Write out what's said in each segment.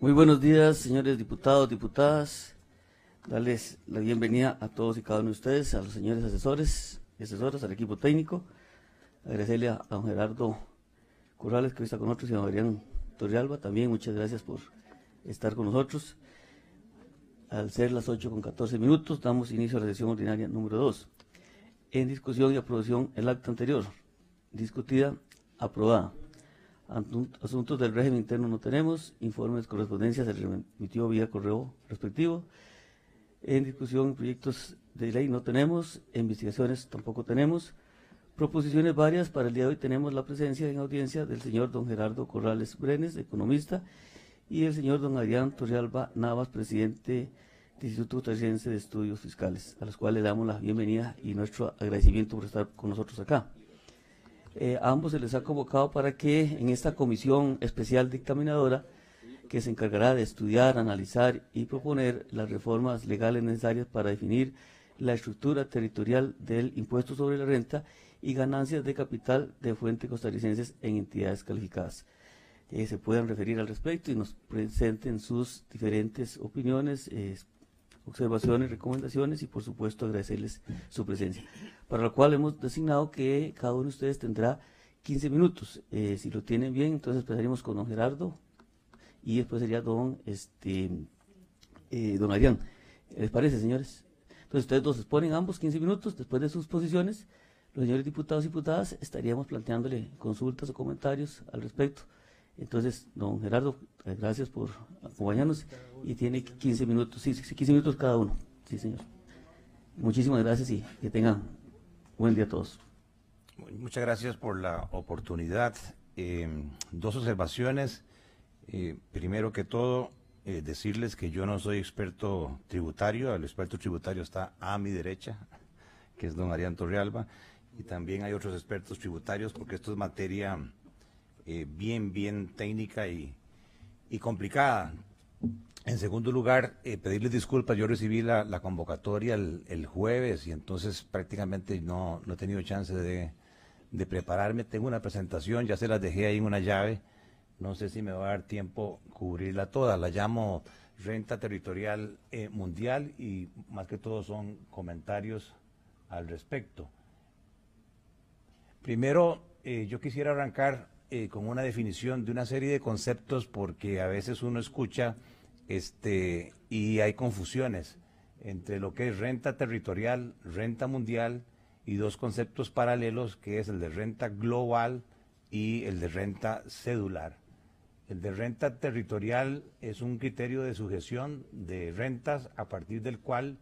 Muy buenos días, señores diputados, diputadas. Darles la bienvenida a todos y cada uno de ustedes, a los señores asesores y asesoras, al equipo técnico. Agradecerle a, don Gerardo Corrales, que hoy está con nosotros, y a don Adrián Torrealba. También muchas gracias por estar con nosotros. Al ser las 8 con 14 minutos, damos inicio a la sesión ordinaria número 2. En discusión y aprobación el acta anterior. Discutida, aprobada. Asuntos del régimen interno no tenemos. Informes, correspondencias, se remitió vía correo respectivo. En discusión, proyectos de ley no tenemos. Investigaciones tampoco tenemos. Proposiciones varias. Para el día de hoy tenemos la presencia en audiencia del señor don Gerardo Corrales Brenes, economista, y el señor don Adrián Torrealba Navas, presidente del Instituto Costarricense de Estudios Fiscales, a los cuales le damos la bienvenida y nuestro agradecimiento por estar con nosotros acá. Eh, ambos se les ha convocado para que en esta comisión especial dictaminadora, que se encargará de estudiar, analizar y proponer las reformas legales necesarias para definir la estructura territorial del impuesto sobre la renta y ganancias de capital de fuentes costarricenses en entidades calificadas. Eh, se puedan referir al respecto y nos presenten sus diferentes opiniones, eh, observaciones, recomendaciones y por supuesto agradecerles su presencia. Para lo cual hemos designado que cada uno de ustedes tendrá 15 minutos. Eh, si lo tienen bien, entonces empezaremos con don Gerardo y después sería don, este, eh, don Adrián. ¿Les parece, señores? Entonces ustedes dos exponen ambos 15 minutos después de sus posiciones. Los señores diputados y diputadas estaríamos planteándole consultas o comentarios al respecto. Entonces, don Gerardo, eh, gracias por acompañarnos y tiene 15 minutos, sí, 15 minutos cada uno. Sí, señor. Muchísimas gracias y que tengan buen día a todos. Muchas gracias por la oportunidad. Em, dos observaciones. Eh, primero que todo, eh, decirles que yo no soy experto tributario, el experto tributario está a mi derecha, que es don Arián Torrealba, y también hay otros expertos tributarios porque esto es materia eh, bien, bien técnica y, complicada. En segundo lugar, eh, pedirles disculpas. Yo recibí la, convocatoria el, jueves y entonces prácticamente no, no he tenido chance de, prepararme. Tengo una presentación, ya se las dejé ahí en una llave. No sé si me va a dar tiempo cubrirla toda. La llamo renta territorial eh, mundial y más que todo son comentarios al respecto. Primero, yo quisiera arrancar eh, con una definición de una serie de conceptos porque a veces uno escucha este, y hay confusiones entre lo que es renta territorial, renta mundial y dos conceptos paralelos que es el de renta global y el de renta cedular. El de renta territorial es un criterio de sujeción de rentas a partir del cual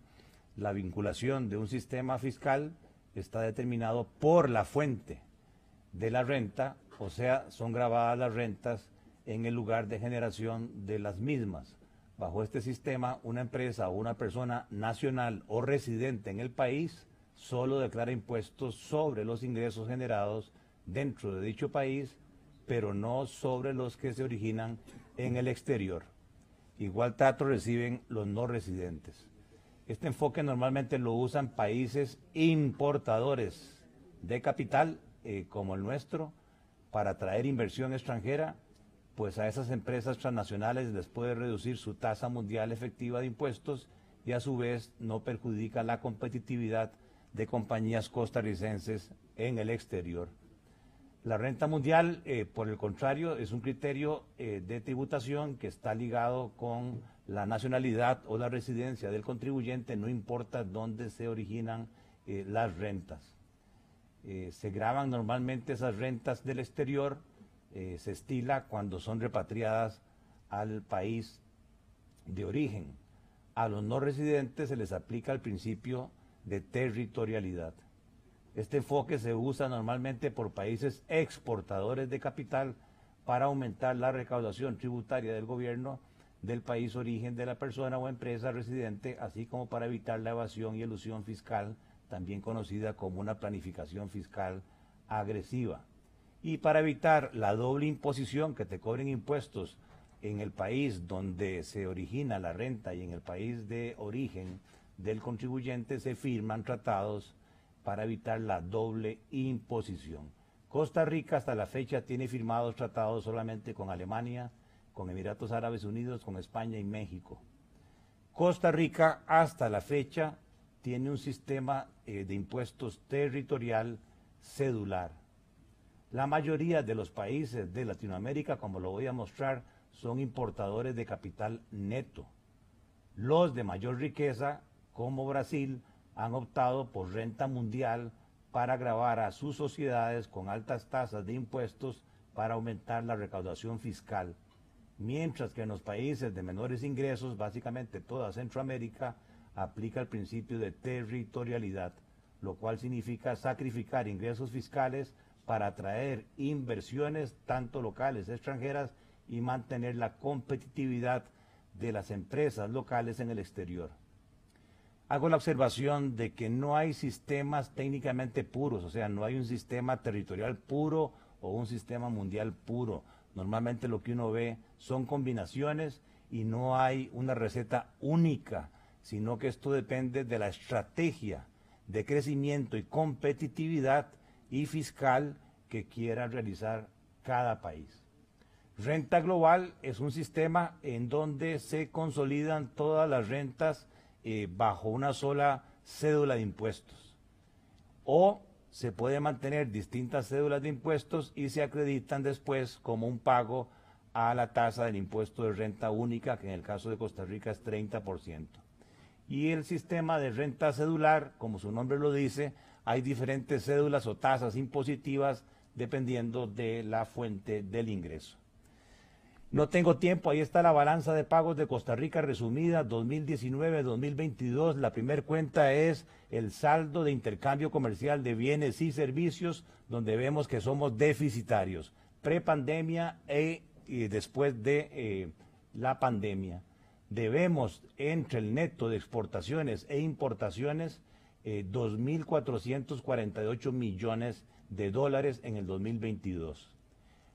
la vinculación de un sistema fiscal está determinado por la fuente de la renta o sea, son grabadas las rentas en el lugar de generación de las mismas. Bajo este sistema, una empresa o una persona nacional o residente en el país solo declara impuestos sobre los ingresos generados dentro de dicho país, pero no sobre los que se originan en el exterior. Igual trato reciben los no residentes. Este enfoque normalmente lo usan países importadores de capital, eh, como el nuestro, para atraer inversión extranjera, pues a esas empresas transnacionales les puede reducir su tasa mundial efectiva de impuestos y a su vez no perjudica la competitividad de compañías costarricenses en el exterior. La renta mundial, eh, por el contrario, es un criterio eh, de tributación que está ligado con la nacionalidad o la residencia del contribuyente, no importa dónde se originan eh, las rentas. Se graban normalmente esas rentas del exterior, eh, se estila cuando son repatriadas al país de origen. A los no residentes se les aplica el principio de territorialidad. Este enfoque se usa normalmente por países exportadores de capital para aumentar la recaudación tributaria del gobierno del país origen de la persona o empresa residente, así como para evitar la evasión y elusión fiscal también conocida como una planificación fiscal agresiva. Y para evitar la doble imposición que te cobren impuestos en el país donde se origina la renta y en el país de origen del contribuyente, se firman tratados para evitar la doble imposición. Costa Rica hasta la fecha tiene firmados tratados solamente con Alemania, con Emiratos Árabes Unidos, con España y México. Costa Rica hasta la fecha tiene un sistema eh, de impuestos territorial cedular. La mayoría de los países de Latinoamérica, como lo voy a mostrar, son importadores de capital neto. Los de mayor riqueza, como Brasil, han optado por renta mundial para grabar a sus sociedades con altas tasas de impuestos para aumentar la recaudación fiscal, mientras que en los países de menores ingresos, básicamente toda Centroamérica, aplica el principio de territorialidad, lo cual significa sacrificar ingresos fiscales para atraer inversiones tanto locales extranjeras y mantener la competitividad de las empresas locales en el exterior hago la observación de que no hay sistemas técnicamente puros, o sea, no hay un sistema territorial puro o un sistema mundial puro. Normalmente lo que uno ve son combinaciones y no hay una receta única, sino que esto depende de la estrategia de crecimiento y competitividad y fiscal que quiera realizar cada país. Renta global es un sistema en donde se consolidan todas las rentas eh, bajo una sola cédula de impuestos. O se puede mantener distintas cédulas de impuestos y se acreditan después como un pago a la tasa del impuesto de renta única, que en el caso de Costa Rica es 30%. Y el sistema de renta cedular, como su nombre lo dice, hay diferentes cédulas o tasas impositivas dependiendo de la fuente del ingreso. No tengo tiempo, ahí está la balanza de pagos de Costa Rica resumida 2019-2022. La primera cuenta es el saldo de intercambio comercial de bienes y servicios, donde vemos que somos deficitarios, prepandemia e, y después de eh, la pandemia. Debemos entre el neto de exportaciones e importaciones eh, 2.448 millones de dólares en el 2022.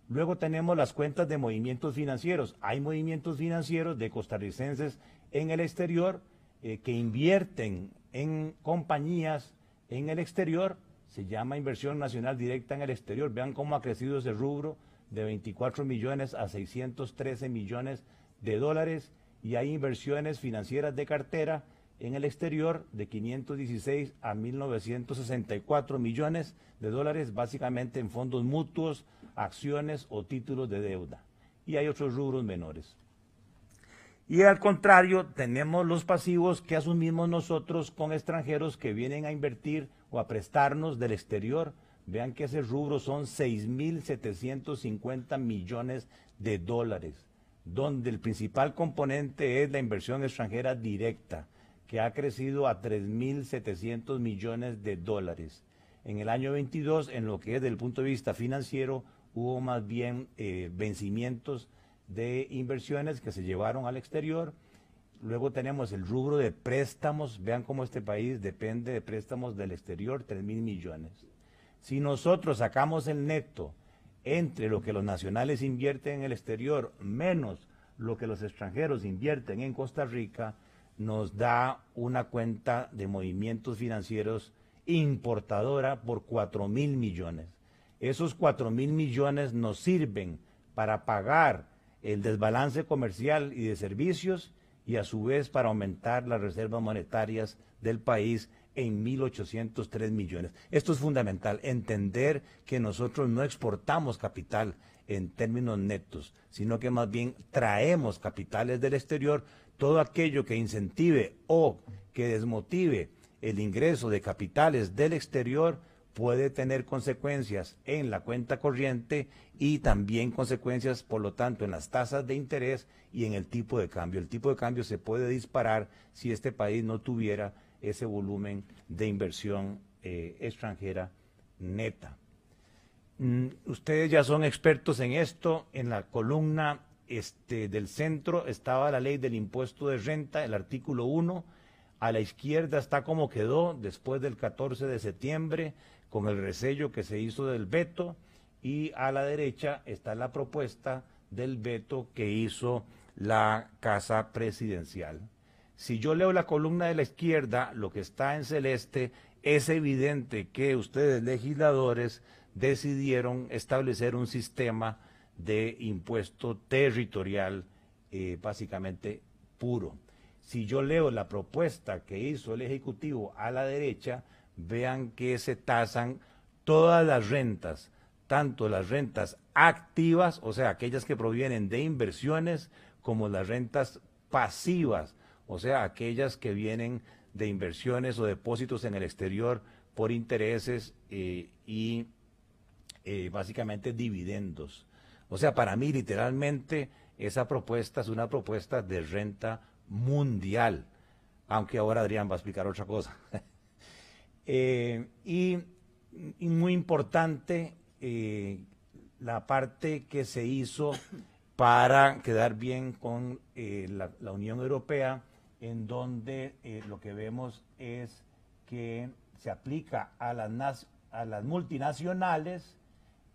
Luego tenemos las cuentas de movimientos financieros. Hay movimientos financieros de costarricenses en el exterior eh, que invierten en compañías en el exterior. Se llama inversión nacional directa en el exterior. Vean cómo ha crecido ese rubro de 24 millones a 613 millones de dólares. Y hay inversiones financieras de cartera en el exterior de 516 a 1964 millones de dólares, básicamente en fondos mutuos, acciones o títulos de deuda. Y hay otros rubros menores. Y al contrario, tenemos los pasivos que asumimos nosotros con extranjeros que vienen a invertir o a prestarnos del exterior. Vean que ese rubro son 6.750 millones de dólares, donde el principal componente es la inversión extranjera directa, que ha crecido a 3.700 millones de dólares. En el año 22, en lo que es del punto de vista financiero, hubo más bien eh, vencimientos de inversiones que se llevaron al exterior. Luego tenemos el rubro de préstamos. Vean cómo este país depende de préstamos del exterior, 3 mil millones. Si nosotros sacamos el neto entre lo que los nacionales invierten en el exterior menos lo que los extranjeros invierten en Costa Rica, nos da una cuenta de movimientos financieros importadora por 4 mil millones. Esos 4 mil millones nos sirven para pagar el desbalance comercial y de servicios y a su vez para aumentar las reservas monetarias del país en 1.803 millones. Esto es fundamental, entender que nosotros no exportamos capital en términos netos, sino que más bien traemos capitales del exterior, todo aquello que incentive o que desmotive el ingreso de capitales del exterior puede tener consecuencias en la cuenta corriente y también consecuencias, por lo tanto, en las tasas de interés y en el tipo de cambio. El tipo de cambio se puede disparar si este país no tuviera ese volumen de inversión eh, extranjera neta. Mm, ustedes ya son expertos en esto. En la columna este, del centro estaba la ley del impuesto de renta, el artículo 1. A la izquierda está como quedó después del 14 de septiembre con el resello que se hizo del veto y a la derecha está la propuesta del veto que hizo la Casa Presidencial. Si yo leo la columna de la izquierda, lo que está en celeste, es evidente que ustedes legisladores decidieron establecer un sistema de impuesto territorial eh, básicamente puro. Si yo leo la propuesta que hizo el Ejecutivo a la derecha, vean que se tasan todas las rentas, tanto las rentas activas, o sea, aquellas que provienen de inversiones, como las rentas pasivas, o sea, aquellas que vienen de inversiones o depósitos en el exterior por intereses eh, y eh, básicamente dividendos. O sea, para mí literalmente esa propuesta es una propuesta de renta mundial, aunque ahora Adrián va a explicar otra cosa. Eh, y, muy importante la parte que se hizo para quedar bien con la, la Unión Europea en donde eh, lo que vemos es que se aplica a las, a las multinacionales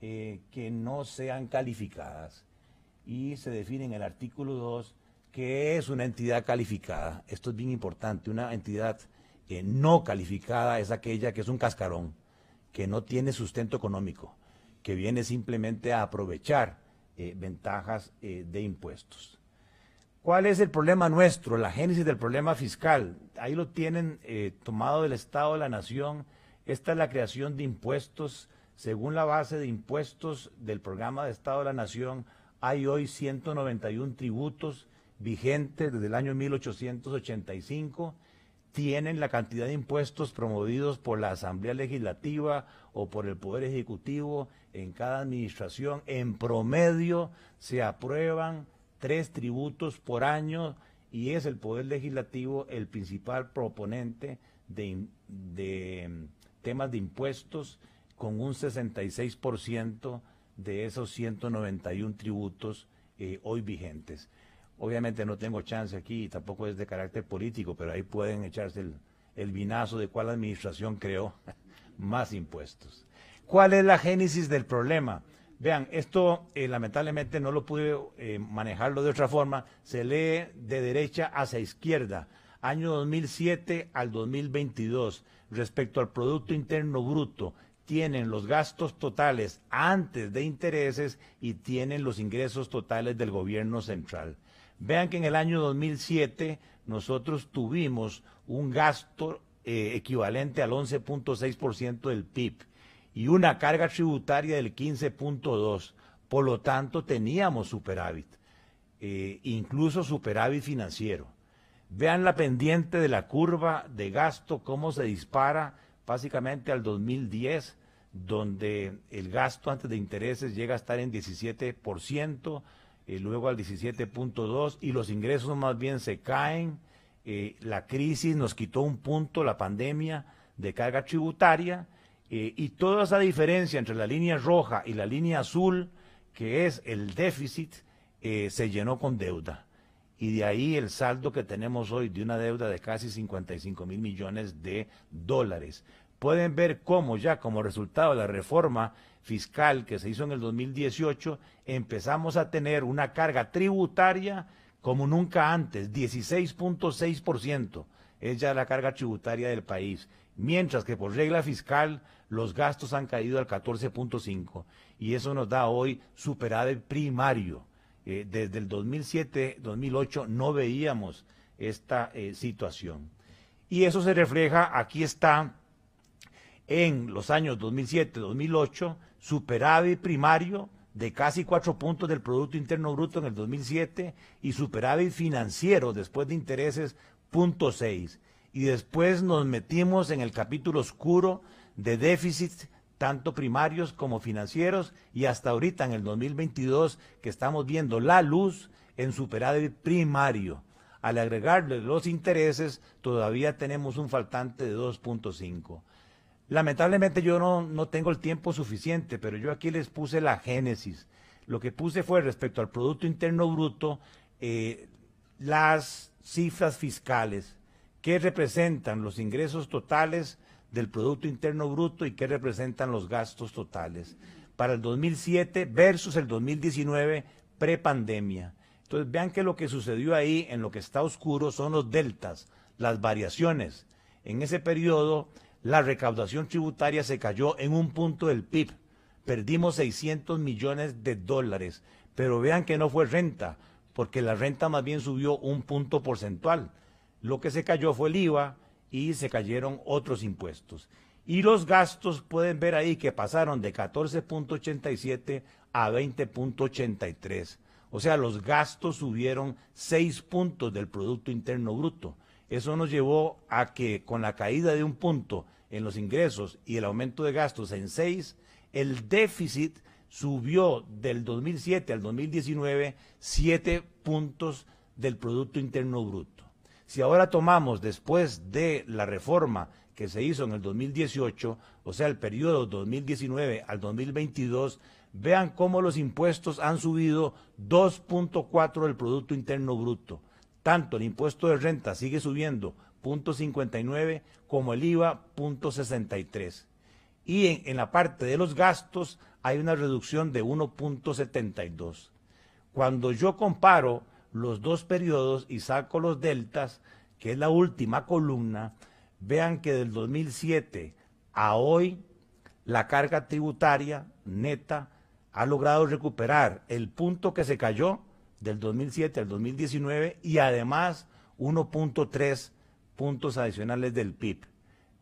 eh, que no sean calificadas. Y se define en el artículo 2 que es una entidad calificada. Esto es bien importante. Una entidad eh, no calificada es aquella que es un cascarón, que no tiene sustento económico, que viene simplemente a aprovechar ventajas de impuestos. ¿Cuál es el problema nuestro? La génesis del problema fiscal. Ahí lo tienen eh, tomado del Estado de la Nación. Esta es la creación de impuestos. Según la base de impuestos del programa de Estado de la Nación, hay hoy 191 tributos vigentes desde el año 1885. Tienen la cantidad de impuestos promovidos por la Asamblea Legislativa o por el Poder Ejecutivo en cada administración. En promedio se aprueban tres tributos por año y es el Poder Legislativo el principal proponente de, mm, temas de impuestos con un 66% de esos 191 tributos eh, hoy vigentes. Obviamente no tengo chance aquí, tampoco es de carácter político, pero ahí pueden echarse el, el vinazo de cuál administración creó más impuestos. ¿Cuál es la génesis del problema? Vean, esto eh, lamentablemente no lo pude eh, manejarlo de otra forma. Se lee de derecha hacia izquierda, año 2007 al 2022. Respecto al Producto Interno Bruto, tienen los gastos totales antes de intereses y tienen los ingresos totales del gobierno central. Vean que en el año 2007 nosotros tuvimos un gasto eh, equivalente al 11.6% del PIB y una carga tributaria del 15.2. Por lo tanto, teníamos superávit, eh, incluso superávit financiero. Vean la pendiente de la curva de gasto, cómo se dispara básicamente al 2010, donde el gasto antes de intereses llega a estar en 17%, eh, luego al 17.2% y los ingresos más bien se caen. Eh, la crisis nos quitó un punto, la pandemia de carga tributaria eh, y toda esa diferencia entre la línea roja y la línea azul, que es el déficit, se llenó con deuda. Y de ahí el saldo que tenemos hoy de una deuda de casi 55 mil millones de dólares. Pueden ver cómo ya como resultado de la reforma fiscal que se hizo en el 2018, empezamos a tener una carga tributaria como nunca antes, 16.6% es ya la carga tributaria del país, mientras que por regla fiscal los gastos han caído al 14.5 y eso nos da hoy superávit primario. Eh, desde el 2007-2008 no veíamos esta eh, situación. Y eso se refleja, aquí está, en los años 2007-2008, superávit primario de casi cuatro puntos del Producto Interno Bruto en el 2007 y superávit financiero después de intereses, punto seis. Y después nos metimos en el capítulo oscuro de déficits tanto primarios como financieros y hasta ahorita en el 2022 que estamos viendo la luz en superávit primario. Al agregarle los intereses todavía tenemos un faltante de 2.5. Lamentablemente yo no, no tengo el tiempo suficiente, pero yo aquí les puse la génesis. Lo que puse fue respecto al Producto Interno Bruto, eh, las cifras fiscales que representan los ingresos totales del Producto Interno Bruto y qué representan los gastos totales para el 2007 versus el 2019 prepandemia. Entonces vean que lo que sucedió ahí en lo que está oscuro son los deltas, las variaciones. En ese periodo la recaudación tributaria se cayó en un punto del PIB, perdimos 600 millones de dólares. Pero vean que no fue renta, porque la renta más bien subió un punto porcentual. Lo que se cayó fue el IVA y se cayeron otros impuestos. Y los gastos pueden ver ahí que pasaron de 14.87 a 20.83. O sea, los gastos subieron 6 puntos del Producto Interno Bruto. Eso nos llevó a que con la caída de un punto en los ingresos y el aumento de gastos en 6, el déficit subió del 2007 al 2019 7 puntos del Producto Interno Bruto. Si ahora tomamos después de la reforma que se hizo en el 2018, o sea, el periodo 2019 al 2022, vean cómo los impuestos han subido 2.4 del Producto Interno Bruto. Tanto el impuesto de renta sigue subiendo 0.59 como el IVA 0.63. Y en, en la parte de los gastos hay una reducción de 1.72. Cuando yo comparo los dos periodos y saco los deltas, que es la última columna, vean que del 2007 a hoy la carga tributaria neta ha logrado recuperar el punto que se cayó del 2007 al 2019 y además 1.3 puntos adicionales del PIB.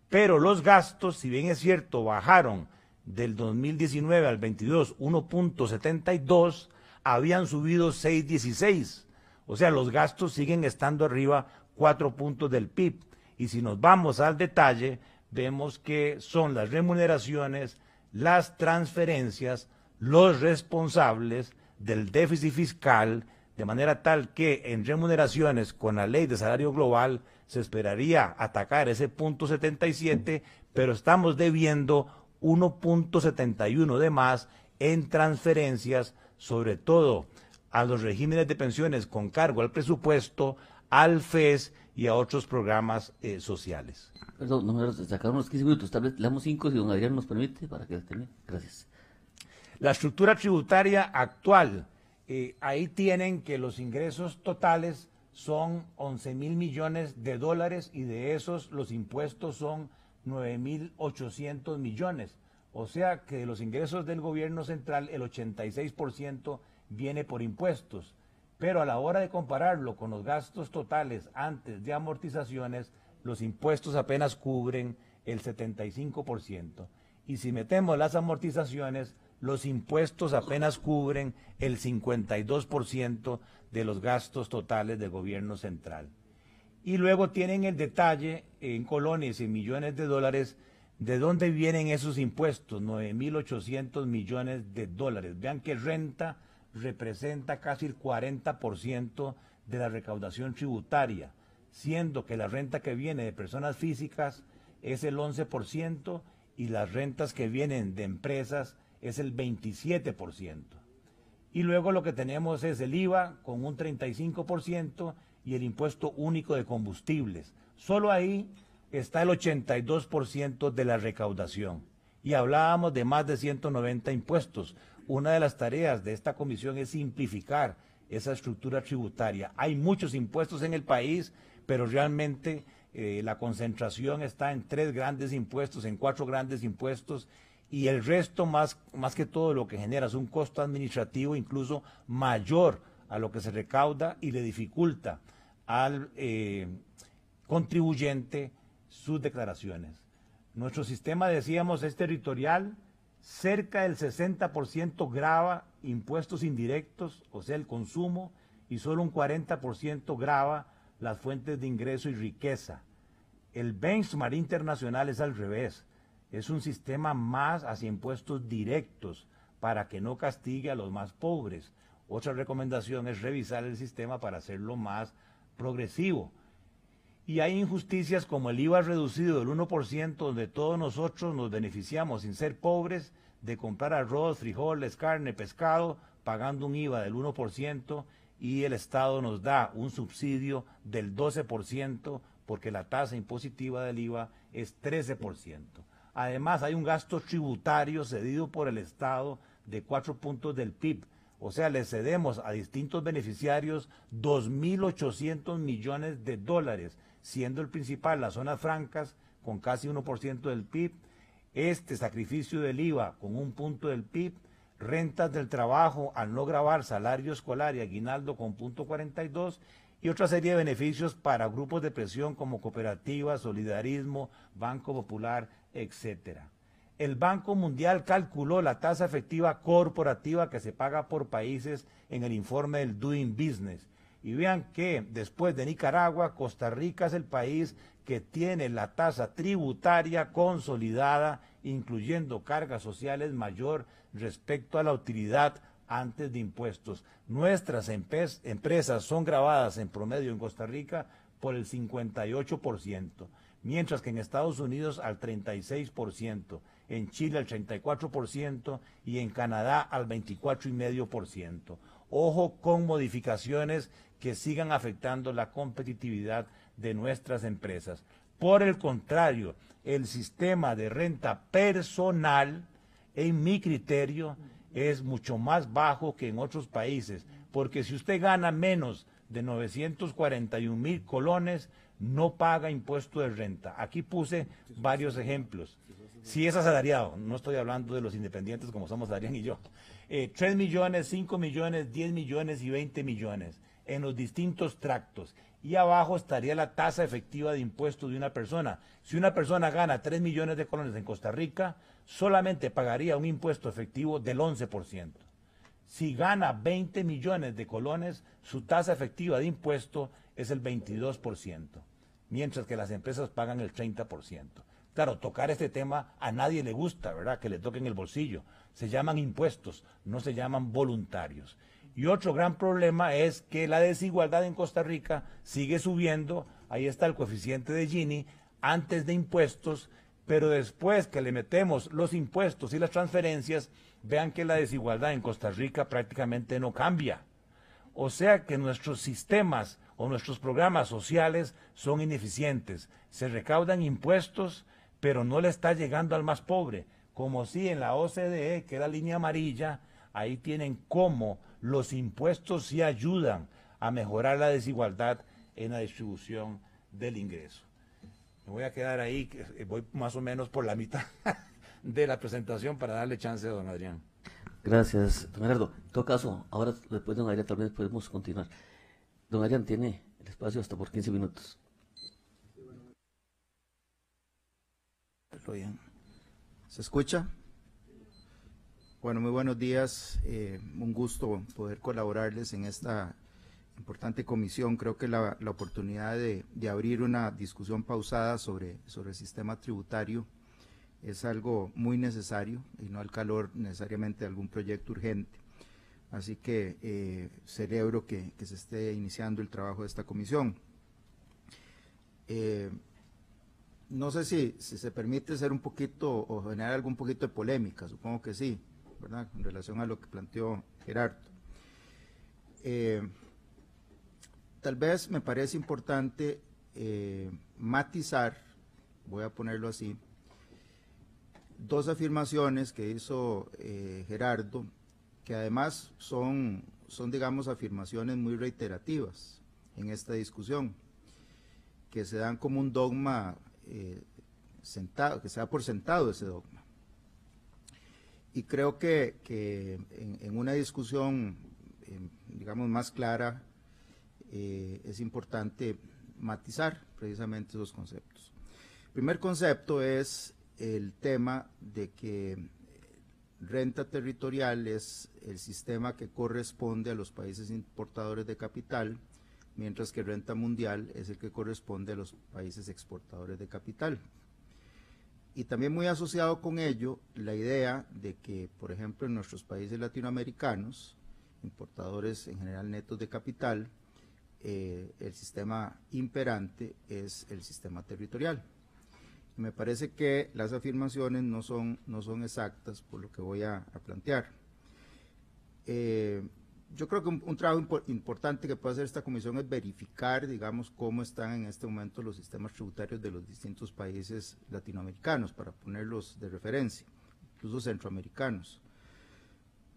Pero los gastos, si bien es cierto, bajaron del 2019 al 22 1.72, habían subido 6.16. O sea, los gastos siguen estando arriba 4 puntos del PIB. Y si nos vamos al detalle, vemos que son las remuneraciones, las transferencias, los responsables del déficit fiscal, de manera tal que en remuneraciones con la ley de salario global se esperaría atacar ese punto 77, pero estamos debiendo 1.71 de más en transferencias, sobre todo a los regímenes de pensiones con cargo al presupuesto, al FES y a otros programas eh, sociales. Perdón, no, sacaron unos 15 minutos, tal vez le damos 5 si don Adrián nos permite para que termine. Gracias. La estructura tributaria actual, eh, ahí tienen que los ingresos totales son 11 mil millones de dólares y de esos los impuestos son 9 mil 800 millones. O sea que de los ingresos del gobierno central el 86% viene por impuestos. Pero a la hora de compararlo con los gastos totales antes de amortizaciones, los impuestos apenas cubren el 75%. Y si metemos las amortizaciones, los impuestos apenas cubren el 52% de los gastos totales del gobierno central. Y luego tienen el detalle en colones y millones de dólares de dónde vienen esos impuestos, 9.800 millones de dólares. Vean que renta representa casi el 40% de la recaudación tributaria, siendo que la renta que viene de personas físicas es el 11% y las rentas que vienen de empresas es el 27%. Y luego lo que tenemos es el IVA con un 35% y el impuesto único de combustibles. Solo ahí está el 82% de la recaudación. Y hablábamos de más de 190 impuestos. Una de las tareas de esta comisión es simplificar esa estructura tributaria. Hay muchos impuestos en el país, pero realmente eh, la concentración está en tres grandes impuestos, en cuatro grandes impuestos, y el resto más, más que todo lo que genera es un costo administrativo incluso mayor a lo que se recauda y le dificulta al eh, contribuyente sus declaraciones. Nuestro sistema, decíamos, es territorial, cerca del 60% grava impuestos indirectos, o sea, el consumo, y solo un 40% grava las fuentes de ingreso y riqueza. El benchmark internacional es al revés es un sistema más hacia impuestos directos para que no castigue a los más pobres. Otra recomendación es revisar el sistema para hacerlo más progresivo. Y hay injusticias como el IVA reducido del 1%, donde todos nosotros nos beneficiamos sin ser pobres de comprar arroz, frijoles, carne, pescado, pagando un IVA del 1% y el Estado nos da un subsidio del 12% porque la tasa impositiva del IVA es 13%. Además, hay un gasto tributario cedido por el Estado de cuatro puntos del PIB. O sea, le cedemos a distintos beneficiarios 2.800 millones de dólares, siendo el principal las zonas francas con casi 1% del PIB, este sacrificio del IVA con un punto del PIB, rentas del trabajo al no grabar salario escolar y aguinaldo con punto 42 y otra serie de beneficios para grupos de presión como cooperativas, solidarismo, Banco Popular, etcétera. El Banco Mundial calculó la tasa efectiva corporativa que se paga por países en el informe del Doing Business. Y vean que después de Nicaragua, Costa Rica es el país que tiene la tasa tributaria consolidada, incluyendo cargas sociales mayor respecto a la utilidad antes de impuestos. Nuestras empresas son grabadas en promedio en Costa Rica por el 58%, mientras que en Estados Unidos al 36% en Chile al 34% y en Canadá al 24,5%. Ojo con modificaciones que sigan afectando la competitividad de nuestras empresas. Por el contrario, el sistema de renta personal, en mi criterio, es mucho más bajo que en otros países, porque si usted gana menos de 941 mil colones, no paga impuesto de renta. Aquí puse varios ejemplos. Si es asalariado, no estoy hablando de los independientes como somos Adrián y yo. Eh, 3 millones, 5 millones, 10 millones y 20 millones en los distintos tractos. Y abajo estaría la tasa efectiva de impuesto de una persona. Si una persona gana 3 millones de colones en Costa Rica, solamente pagaría un impuesto efectivo del 11%. Si gana 20 millones de colones, su tasa efectiva de impuesto es el 22%, mientras que las empresas pagan el 30%. Claro, tocar este tema a nadie le gusta, ¿verdad? Que le toquen el bolsillo. Se llaman impuestos, no se llaman voluntarios. Y otro gran problema es que la desigualdad en Costa Rica sigue subiendo. Ahí está el coeficiente de Gini antes de impuestos, pero después que le metemos los impuestos y las transferencias, vean que la desigualdad en Costa Rica prácticamente no cambia. O sea que nuestros sistemas o nuestros programas sociales son ineficientes. Se recaudan impuestos, pero no le está llegando al más pobre. Como si en la OCDE, que la línea amarilla, ahí tienen cómo los impuestos sí ayudan a mejorar la desigualdad en la distribución del ingreso. Me voy a quedar ahí, voy más o menos por la mitad de la presentación para darle chance a don Adrián. Gracias, don Gerardo. En todo caso, ahora después de don Adrián tal vez podemos continuar. Don Adrián tiene el espacio hasta por 15 minutos. bien. ¿Se escucha? Bueno, muy buenos días. Eh, un gusto poder colaborarles en esta importante comisión. Creo que la, oportunidad de, abrir una discusión pausada sobre, sobre el sistema tributario es algo muy necesario y no al calor necesariamente de algún proyecto urgente. Así que eh, celebro que, se esté iniciando el trabajo de esta comisión. Eh, no sé si, se permite ser un poquito o generar algún poquito de polémica, supongo que sí, En relación a lo que planteó Gerardo. Eh, tal vez me parece importante eh, matizar, voy a ponerlo así, dos afirmaciones que hizo eh, Gerardo, que además son, son, digamos, afirmaciones muy reiterativas en esta discusión, que se dan como un dogma sentado, que se da por sentado ese dogma. Y creo que, en, una discusión, eh, digamos, más clara, eh, es importante matizar precisamente esos conceptos. El primer concepto es el tema de que renta territorial es el sistema que corresponde a los países importadores de capital mientras que renta mundial es el que corresponde a los países exportadores de capital. Y también muy asociado con ello la idea de que, por ejemplo, en nuestros países latinoamericanos, importadores en general netos de capital, eh, el sistema imperante es el sistema territorial. me parece que las afirmaciones no son, no son exactas por lo que voy a, plantear. Eh, yo creo que un, trabajo importante que puede hacer esta comisión es verificar, digamos, cómo están en este momento los sistemas tributarios de los distintos países latinoamericanos, para ponerlos de referencia, incluso centroamericanos.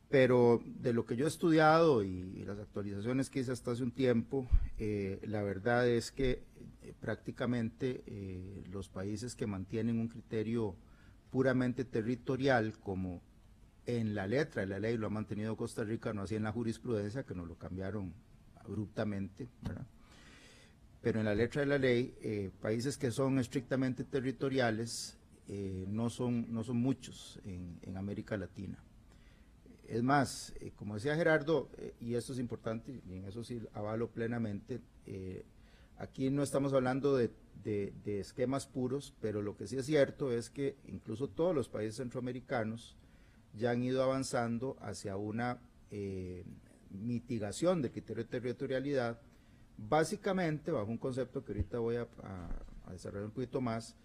Pero de lo que yo he estudiado y, las actualizaciones que hice hasta hace un tiempo, eh, la verdad es que eh, prácticamente eh, los países que mantienen un criterio puramente territorial, como en la letra de la ley lo ha mantenido Costa Rica, no así en la jurisprudencia, que nos lo cambiaron abruptamente, Pero en la letra de la ley, eh, países que son estrictamente territoriales eh, no, son, no son muchos en, América Latina. Es más, eh, como decía Gerardo, y esto es importante, y en eso sí avalo plenamente, aquí no estamos hablando de, de, esquemas puros, pero lo que sí es cierto es que incluso todos los países centroamericanos ya han ido avanzando hacia una eh, mitigación del criterio de territorialidad, básicamente bajo un concepto que ahorita voy a, desarrollar un poquito más,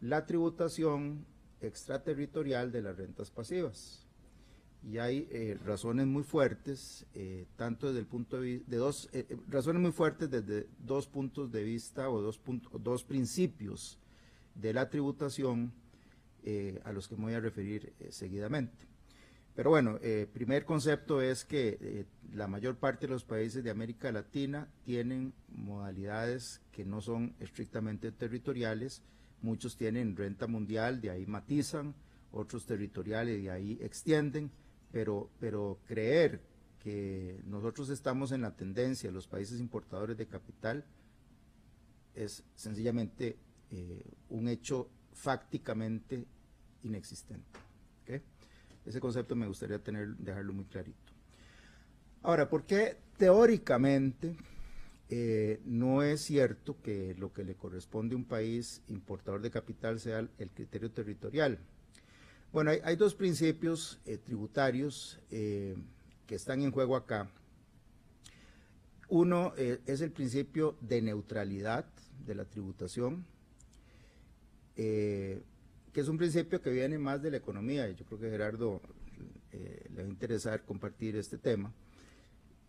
la tributación extraterritorial de las rentas pasivas. Y hay eh, razones muy fuertes, eh, tanto desde el punto de vista, de dos, razones muy fuertes desde dos puntos de vista o dos, dos principios de la tributación a los que me voy a referir seguidamente. Pero bueno, eh, primer concepto es que eh, la mayor parte de los países de América Latina tienen modalidades que no son estrictamente territoriales, muchos tienen renta mundial, de ahí matizan, otros territoriales, de ahí extienden, pero, pero creer que nosotros estamos en la tendencia de los países importadores de capital es sencillamente eh, un hecho fácticamente inexistente. Ese concepto me gustaría tener, dejarlo muy clarito. Ahora, ¿por qué teóricamente eh, no es cierto que lo que le corresponde a un país importador de capital sea el criterio territorial? Bueno, hay, dos principios eh, tributarios eh, que están en juego acá. Uno es el principio de neutralidad de la tributación que es un principio que viene más de la economía, y yo creo que Gerardo eh, le va a interesar compartir este tema.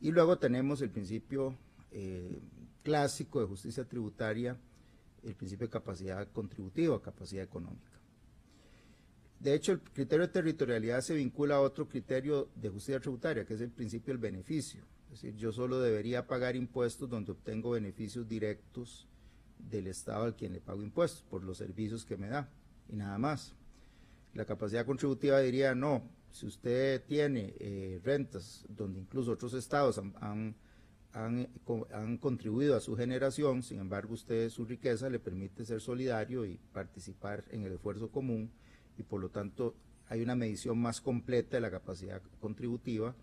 Y luego tenemos el principio eh, clásico de justicia tributaria, el principio de capacidad contributiva, capacidad económica. De hecho, el criterio de territorialidad se vincula a otro criterio de justicia tributaria, que es el principio del beneficio. Es decir, yo solo debería pagar impuestos donde obtengo beneficios directos del Estado al quien le pago impuestos, por los servicios que me da y nada más. La capacidad contributiva diría, no, si usted tiene eh, rentas donde incluso otros estados han, han, contribuido a su generación, sin embargo usted su riqueza le permite ser solidario y participar en el esfuerzo común y por lo tanto hay una medición más completa de la capacidad contributiva,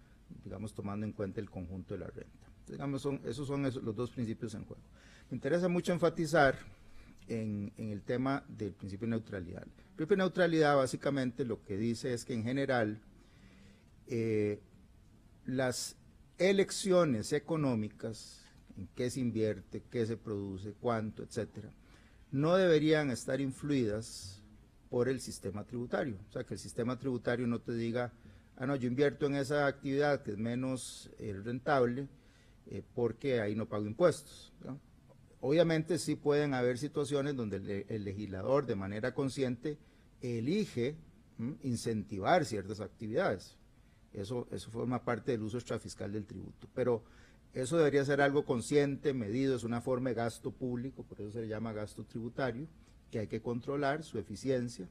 digamos tomando en cuenta el conjunto de la renta. esos son los dos principios en juego. Me interesa mucho enfatizar en, el tema del principio de neutralidad. El principio de neutralidad básicamente lo que dice es que en general eh, las elecciones económicas, en qué se invierte, qué se produce, cuánto, etcétera, no deberían estar influidas por el sistema tributario. O sea, que el sistema tributario no te diga, ah, no, yo invierto en esa actividad que es menos eh, rentable eh, porque ahí no pago impuestos. Obviamente sí pueden haber situaciones donde el, legislador de manera consciente elige incentivar ciertas actividades. Eso, forma parte del uso extrafiscal del tributo. Pero eso debería ser algo consciente, medido, es una forma de gasto público, por eso se le llama gasto tributario, que hay que controlar su eficiencia.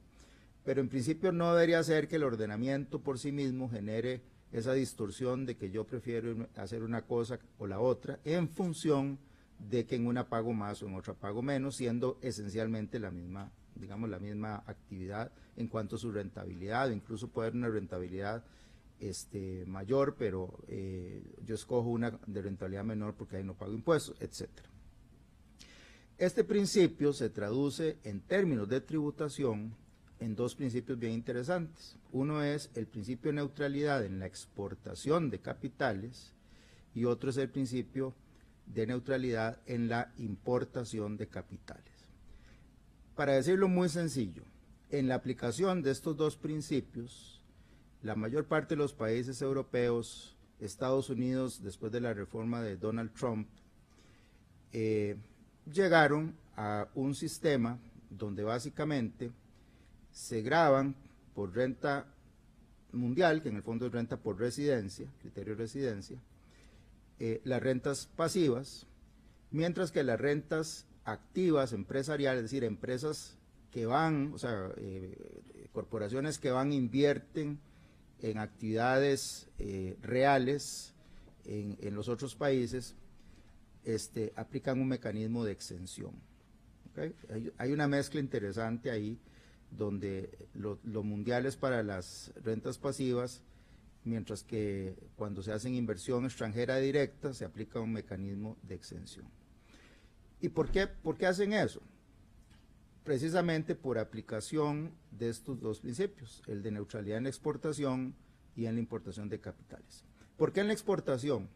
Pero en principio no debería ser que el ordenamiento por sí mismo genere esa distorsión de que yo prefiero hacer una cosa o la otra en función de que en una pago más o en otra pago menos, siendo esencialmente la misma, digamos, la misma actividad en cuanto a su rentabilidad, incluso puede haber una rentabilidad este, mayor, pero eh, yo escojo una de rentabilidad menor porque ahí no pago impuestos, etcétera. Este principio se traduce en términos de tributación en dos principios bien interesantes. Uno es el principio de neutralidad en la exportación de capitales y otro es el principio neutralidad en la importación de capitales. Para decirlo muy sencillo, en la aplicación de estos dos principios, la mayor parte de los países europeos, Estados Unidos, después de la reforma de Donald Trump, eh, llegaron a un sistema donde básicamente se graban por renta mundial, que en el fondo es renta por residencia, criterio de residencia, eh, las rentas pasivas, mientras que las rentas activas empresariales, es decir, empresas que van, o sea, eh, corporaciones que van, invierten en actividades eh, reales en, los otros países, este, aplican un mecanismo de exención. ¿okay? Hay, hay, una mezcla interesante ahí donde lo, lo mundial es para las rentas pasivas, mientras que cuando se hace inversión extranjera directa se aplica un mecanismo de exención. ¿Y por qué, por qué hacen eso? Precisamente por aplicación de estos dos principios, el de neutralidad en la exportación y en la importación de capitales. ¿Por qué en la exportación?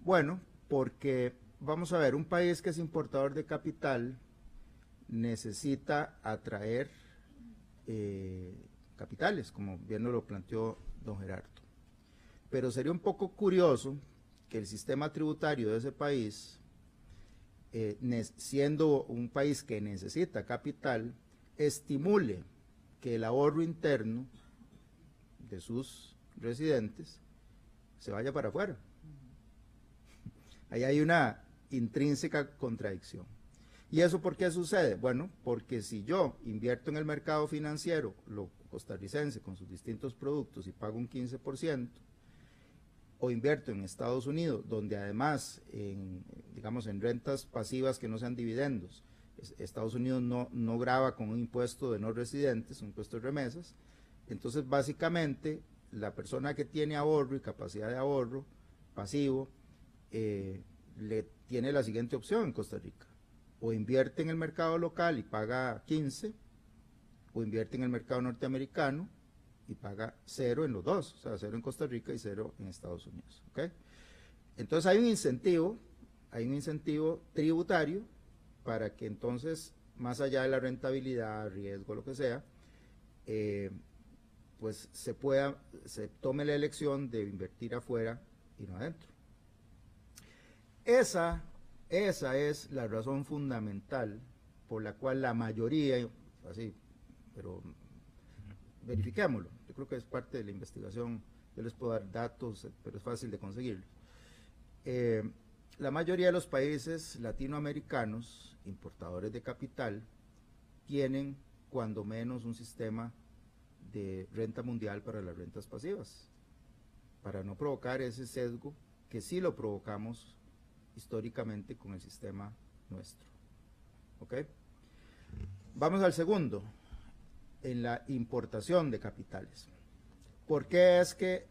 Bueno, porque vamos a ver, un país que es importador de capital necesita atraer eh, capitales, como bien nos lo planteó don Gerardo. Pero sería un poco curioso que el sistema tributario de ese país, eh, siendo un país que necesita capital, estimule que el ahorro interno de sus residentes se vaya para afuera. Ahí hay una intrínseca contradicción. ¿Y eso por qué sucede? Bueno, porque si yo invierto en el mercado financiero, lo costarricense, con sus distintos productos y pago un 15%, o invierto en Estados Unidos, donde además, digamos, en rentas pasivas que no sean dividendos, Estados Unidos no, no graba con un impuesto de no residentes, un impuesto de remesas, entonces básicamente la persona que tiene ahorro y capacidad de ahorro pasivo, eh, le tiene la siguiente opción en Costa Rica. O invierte en el mercado local y paga 15, o invierte en el mercado norteamericano y paga cero en los dos, o sea, cero en Costa Rica y cero en Estados Unidos. ¿okay? Entonces hay un incentivo, hay un incentivo tributario para que entonces, más allá de la rentabilidad, riesgo, lo que sea, eh, pues se pueda, se tome la elección de invertir afuera y no adentro. Esa esa es la razón fundamental por la cual la mayoría, así, pero verifiquémoslo, yo creo que es parte de la investigación, yo les puedo dar datos, pero es fácil de conseguirlos. Eh, la mayoría de los países latinoamericanos, importadores de capital, tienen cuando menos un sistema de renta mundial para las rentas pasivas, para no provocar ese sesgo que sí lo provocamos históricamente con el sistema nuestro. ¿Ok? Vamos al segundo, en la importación de capitales. ¿Por qué es que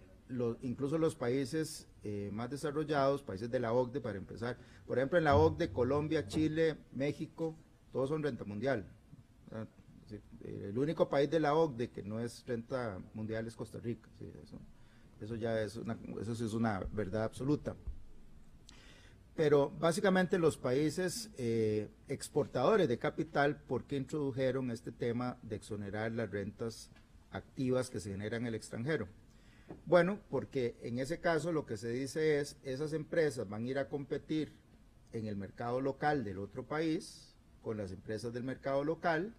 incluso los países eh, más desarrollados, países de la OCDE para empezar, por ejemplo en la OCDE, Colombia, Chile, México, todos son renta mundial. El único país de la OCDE que no es renta mundial es Costa Rica. eso, ya es una, eso es una verdad absoluta. Pero básicamente los países eh, exportadores de capital, ¿por qué introdujeron este tema de exonerar las rentas activas que se generan en el extranjero? Bueno, porque en ese caso lo que se dice es, esas empresas van a ir a competir en el mercado local del otro país con las empresas del mercado local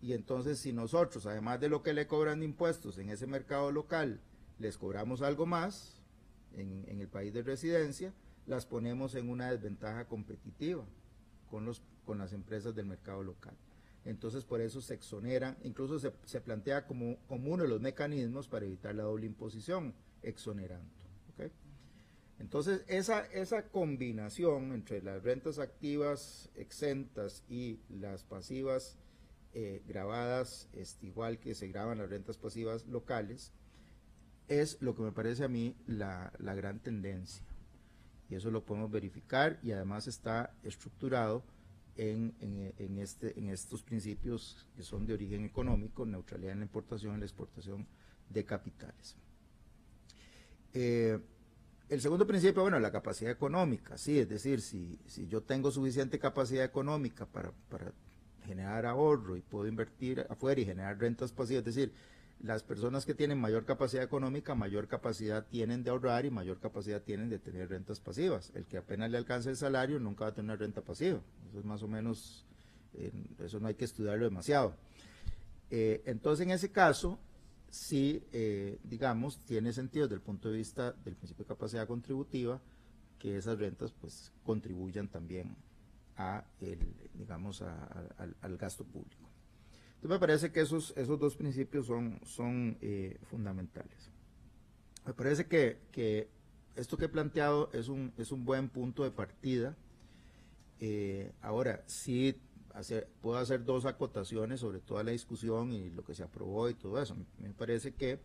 y entonces si nosotros, además de lo que le cobran de impuestos en ese mercado local, les cobramos algo más en, en el país de residencia, las ponemos en una desventaja competitiva con, los, con las empresas del mercado local. Entonces por eso se exoneran, incluso se, se plantea como, uno de los mecanismos para evitar la doble imposición, exonerando. Entonces esa, esa combinación entre las rentas activas exentas y las pasivas eh, grabadas, este, igual que se graban las rentas pasivas locales, es lo que me parece a mí la, la gran tendencia y eso lo podemos verificar y además está estructurado en, en, este, en estos principios que son de origen económico, neutralidad en la importación y la exportación de capitales. Eh, el segundo principio, bueno, la capacidad económica, sí, es decir, si, si yo tengo suficiente capacidad económica para, para generar ahorro y puedo invertir afuera y generar rentas pasivas, es decir, las personas que tienen mayor capacidad económica, mayor capacidad tienen de ahorrar y mayor capacidad tienen de tener rentas pasivas. El que apenas le alcance el salario nunca va a tener renta pasiva. Eso es más o menos, eh, eso no hay que estudiarlo demasiado. Eh, entonces, en ese caso, sí, eh, digamos, tiene sentido desde el punto de vista del principio de capacidad contributiva que esas rentas pues contribuyan también a digamos, al gasto público. Entonces me parece que esos, esos dos principios son, son eh, fundamentales. Me parece que, que, esto que he planteado es un, es un buen punto de partida. Eh, ahora, sí puedo hacer dos acotaciones sobre toda la discusión y lo que se aprobó y todo eso. Me parece que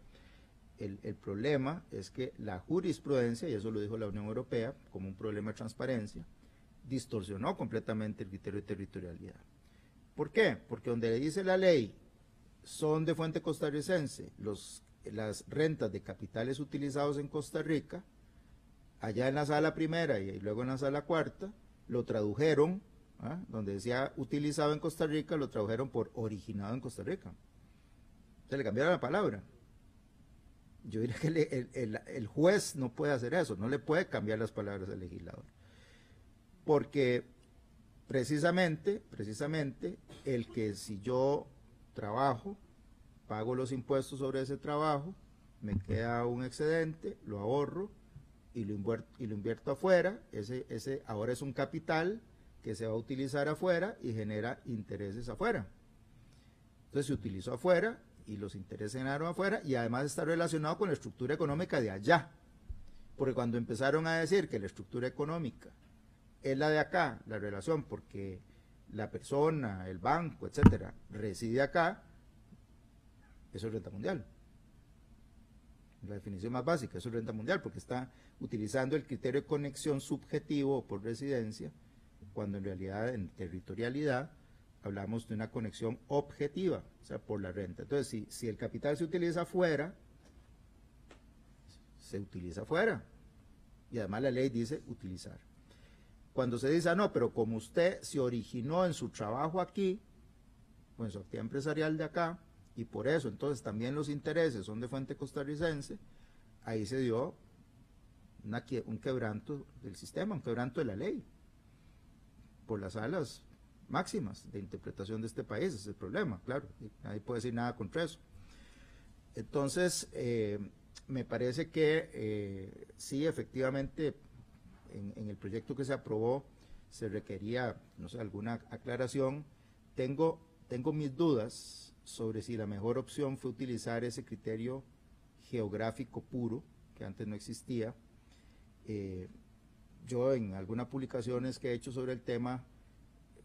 el, el, problema es que la jurisprudencia, y eso lo dijo la Unión Europea como un problema de transparencia, distorsionó completamente el criterio de territorialidad. ¿Por qué? Porque donde dice la ley son de fuente costarricense los, las rentas de capitales utilizados en Costa Rica, allá en la sala primera y luego en la sala cuarta, lo tradujeron, ¿ah? donde decía utilizado en Costa Rica, lo tradujeron por originado en Costa Rica. Se le cambiaron la palabra. Yo diría que el, el, el, juez no puede hacer eso, no le puede cambiar las palabras al legislador. Porque precisamente, precisamente, el que si yo trabajo, pago los impuestos sobre ese trabajo, me queda un excedente, lo ahorro y lo invierto, afuera, ese, ese ahora es un capital que se va a utilizar afuera y genera intereses afuera. Entonces se utilizó afuera y los intereses generaron afuera y además está relacionado con la estructura económica de allá. Porque cuando empezaron a decir que la estructura económica es la de acá, la relación, porque la persona, el banco, etcétera, reside acá, eso es renta mundial. La definición más básica, eso es renta mundial, porque está utilizando el criterio de conexión subjetivo por residencia, cuando en realidad en territorialidad hablamos de una conexión objetiva, o sea, por la renta. Entonces, si, si el capital se utiliza afuera, se utiliza afuera. Y además la ley dice utilizar. Cuando se dice, ah, no, pero como usted se originó en su trabajo aquí, o en su actividad empresarial de acá, y por eso entonces también los intereses son de fuente costarricense, ahí se dio un quebranto del sistema, un quebranto de la ley, por las salas máximas de interpretación de este país, es el problema, claro, nadie puede decir nada contra eso. Entonces, eh, me parece que eh, sí, efectivamente, en, el proyecto que se aprobó se requería, no sé, alguna aclaración. Tengo, tengo mis dudas sobre si la mejor opción fue utilizar ese criterio geográfico puro, que antes no existía. Eh, yo en algunas publicaciones que he hecho sobre el tema,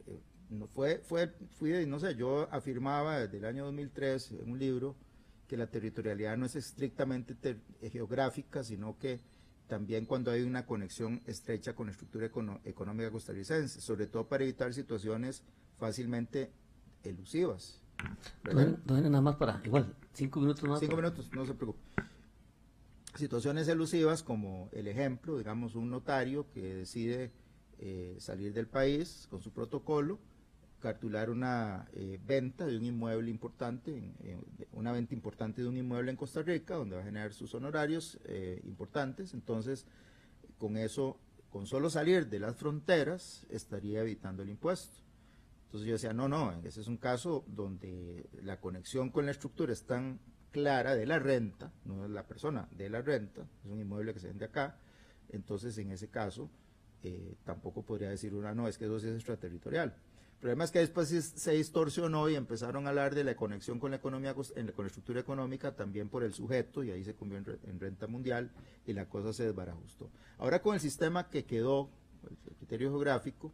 eh, no fue, fue, fui, no sé, yo afirmaba desde el año 2003 en un libro que la territorialidad no es estrictamente geográfica, sino que también cuando hay una conexión estrecha con la estructura económica costarricense, sobre todo para evitar situaciones fácilmente elusivas. nada más para, igual, cinco minutos más. Cinco minutos, no se preocupe. Situaciones elusivas como el ejemplo, digamos, un notario que decide eh, salir del país con su protocolo cartular una eh, venta de un inmueble importante, una venta importante de un inmueble en Costa Rica, donde va a generar sus honorarios eh, importantes. Entonces, con eso, con solo salir de las fronteras, estaría evitando el impuesto. Entonces yo decía, no, no, ese es un caso donde la conexión con la estructura es tan clara de la renta, no es la persona, de la renta, es un inmueble que se vende acá, entonces en ese caso eh, tampoco podría decir una, no, es que eso sí es extraterritorial. El problema es que después se distorsionó y empezaron a hablar de la conexión con la economía, con la estructura económica también por el sujeto y ahí se convirtió en renta mundial y la cosa se desbarajustó. Ahora con el sistema que quedó, el criterio geográfico,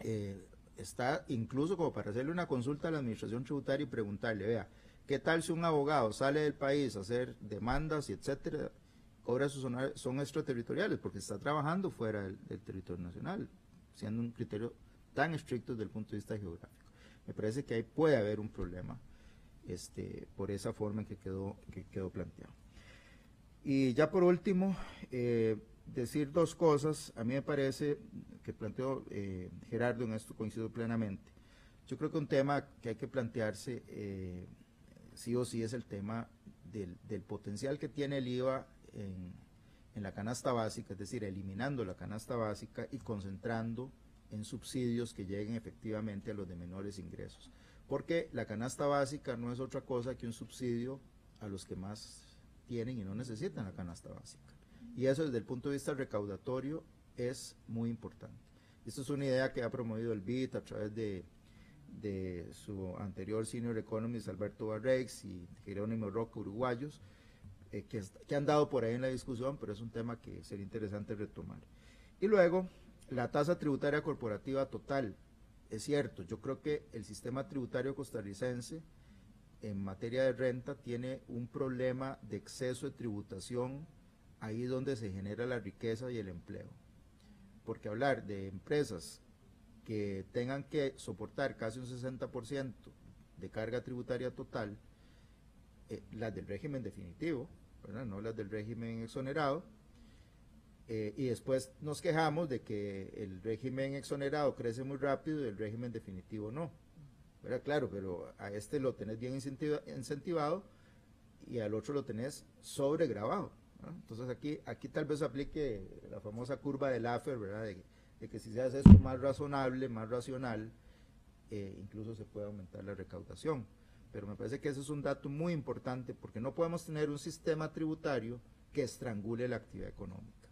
eh, está incluso como para hacerle una consulta a la administración tributaria y preguntarle, vea, ¿qué tal si un abogado sale del país a hacer demandas y etcétera? Cobra sus son extraterritoriales porque está trabajando fuera del territorio nacional, siendo un criterio tan estrictos desde el punto de vista geográfico. Me parece que ahí puede haber un problema este, por esa forma en que quedó, que quedó planteado. Y ya por último, eh, decir dos cosas. A mí me parece que planteó eh, Gerardo, en esto coincido plenamente. Yo creo que un tema que hay que plantearse eh, sí o sí es el tema del, potencial que tiene el IVA en la canasta básica, es decir, eliminando la canasta básica y concentrando en subsidios que lleguen efectivamente a los de menores ingresos. Porque la canasta básica no es otra cosa que un subsidio a los que más tienen y no necesitan la canasta básica. Y eso desde el punto de vista recaudatorio es muy importante. Esto es una idea que ha promovido el BIT a través de, de su anterior senior economist Alberto Barrex y Jerónimo Roca, uruguayos, eh, que, han dado por ahí en la discusión, pero es un tema que sería interesante retomar. Y luego, la tasa tributaria corporativa total. Es cierto, yo creo que el sistema tributario costarricense en materia de renta tiene un problema de exceso de tributación ahí donde se genera la riqueza y el empleo. Porque hablar de empresas que tengan que soportar casi un 60% de carga tributaria total, eh, las del régimen definitivo, no las del régimen exonerado, eh, y después nos quejamos de que el régimen exonerado crece muy rápido y el régimen definitivo no. Claro, pero a este lo tenés bien incentivado y al otro lo tenés sobregrabado. Entonces aquí, aquí tal vez aplique la famosa curva del AFER, ¿verdad? de que si se hace esto más razonable, más racional, eh, incluso se puede aumentar la recaudación. Pero me parece que ese es un dato muy importante porque no podemos tener un sistema tributario que estrangule la actividad económica.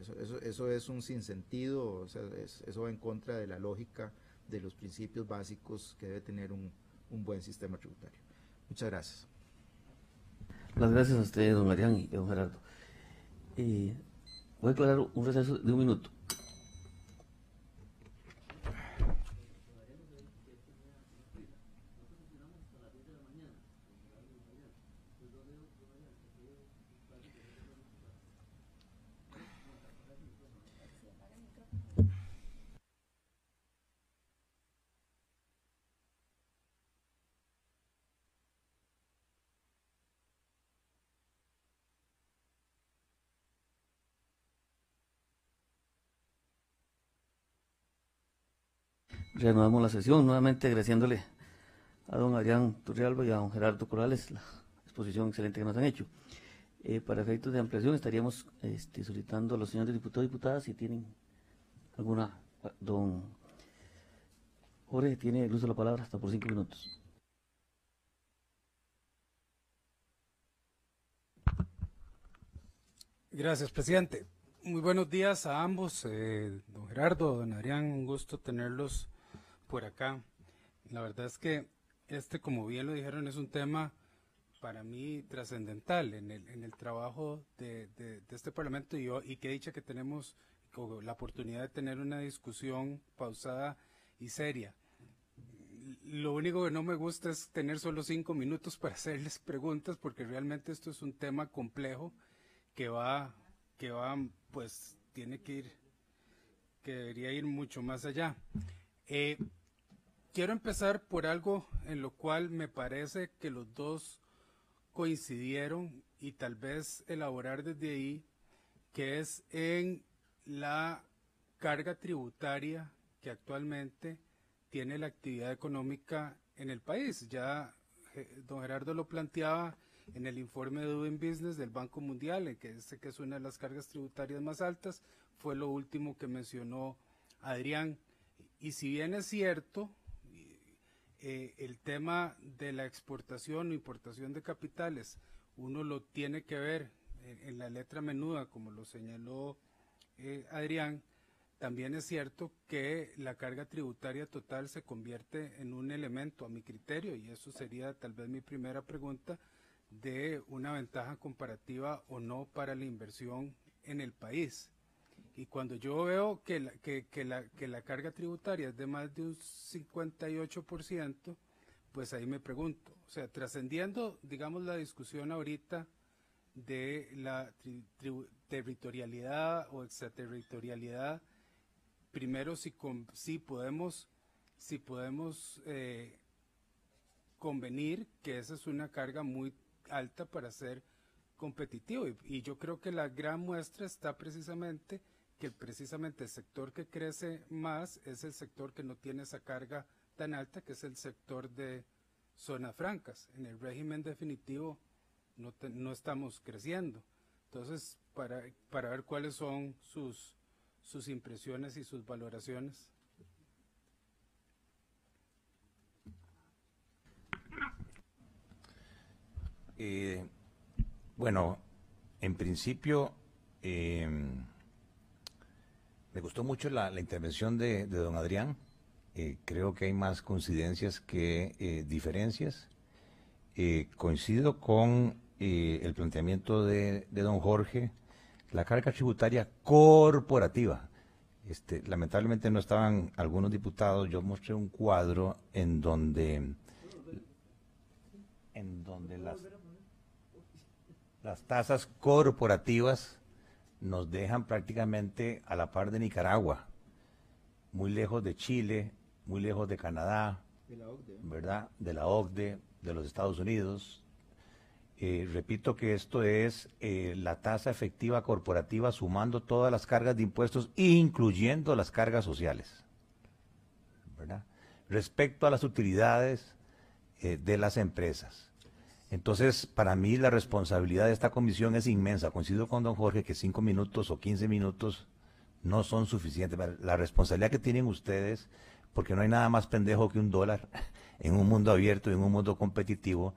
Eso, eso, eso es un sinsentido, o sea, eso va en contra de la lógica de los principios básicos que debe tener un, un buen sistema tributario. Muchas gracias. Las gracias a usted, don Marián y don Gerardo. Eh, voy a aclarar un receso de un minuto. Reanudamos la sesión, nuevamente agradeciéndole a don Adrián Turrialba y a don Gerardo Corrales la exposición excelente que nos han hecho. Eh, para efectos de ampliación estaríamos este, solicitando a los señores diputados y diputadas si tienen alguna... Don Jorge tiene el uso de la palabra hasta por cinco minutos. Gracias, presidente. Muy buenos días a ambos, eh, don Gerardo, don Adrián, un gusto tenerlos por acá. La verdad es que este, como bien lo dijeron, es un tema para mí trascendental en el, en el trabajo de, este Parlamento y, y que dicha que tenemos la oportunidad de tener una discusión pausada y seria. Lo único que no me gusta es tener solo cinco minutos para hacerles preguntas porque realmente esto es un tema complejo que va, que va, pues tiene que ir, que debería ir mucho más allá. Eh, Quiero empezar por algo en lo cual me parece que los dos coincidieron y tal vez elaborar desde ahí, que es en la carga tributaria que actualmente tiene la actividad económica en el país. Ya eh, don Gerardo lo planteaba en el informe de Doing Business del Banco Mundial, en que dice que es una de las cargas tributarias más altas, fue lo último que mencionó Adrián. Y si bien es cierto, eh, el tema de la exportación o importación de capitales, uno lo tiene que ver en, la letra menuda, como lo señaló eh, Adrián, también es cierto que la carga tributaria total se convierte en un elemento, a mi criterio, y eso sería tal vez mi primera pregunta, de una ventaja comparativa o no para la inversión en el país. Y cuando yo veo que la, que, la, que la carga tributaria es de más de un 58%, pues ahí me pregunto, o sea, trascendiendo, digamos, la discusión ahorita de la territorialidad o extraterritorialidad, primero si, si podemos, si podemos eh, convenir que esa es una carga muy alta para ser competitivo. y, yo creo que la gran muestra está precisamente que precisamente el sector que crece más es el sector que no tiene esa carga tan alta, que es el sector de zonas francas. En el régimen definitivo no, no estamos creciendo. Entonces, para, para ver cuáles son sus, sus impresiones y sus valoraciones. Eh, bueno, en principio, eh, me gustó mucho la, intervención de, don Adrián, eh, creo que hay más coincidencias que eh, diferencias. Eh, coincido con el planteamiento de, don Jorge, la carga tributaria corporativa. Este, lamentablemente no estaban algunos diputados, yo mostré un cuadro en donde, en donde las, las tasas corporativas nos dejan prácticamente a la par de Nicaragua, muy lejos de Chile, muy lejos de Canadá, ¿verdad? De la OCDE, de los Estados Unidos. Eh, repito que esto es eh, la tasa efectiva corporativa sumando todas las cargas de impuestos, incluyendo las cargas sociales. ¿verdad? Respecto a las utilidades eh, de las empresas. Entonces, para mí la responsabilidad de esta comisión es inmensa. Coincido con don Jorge que cinco minutos o quince minutos no son suficientes. La responsabilidad que tienen ustedes porque no hay nada más pendejo que un dólar en un mundo abierto, en un mundo competitivo.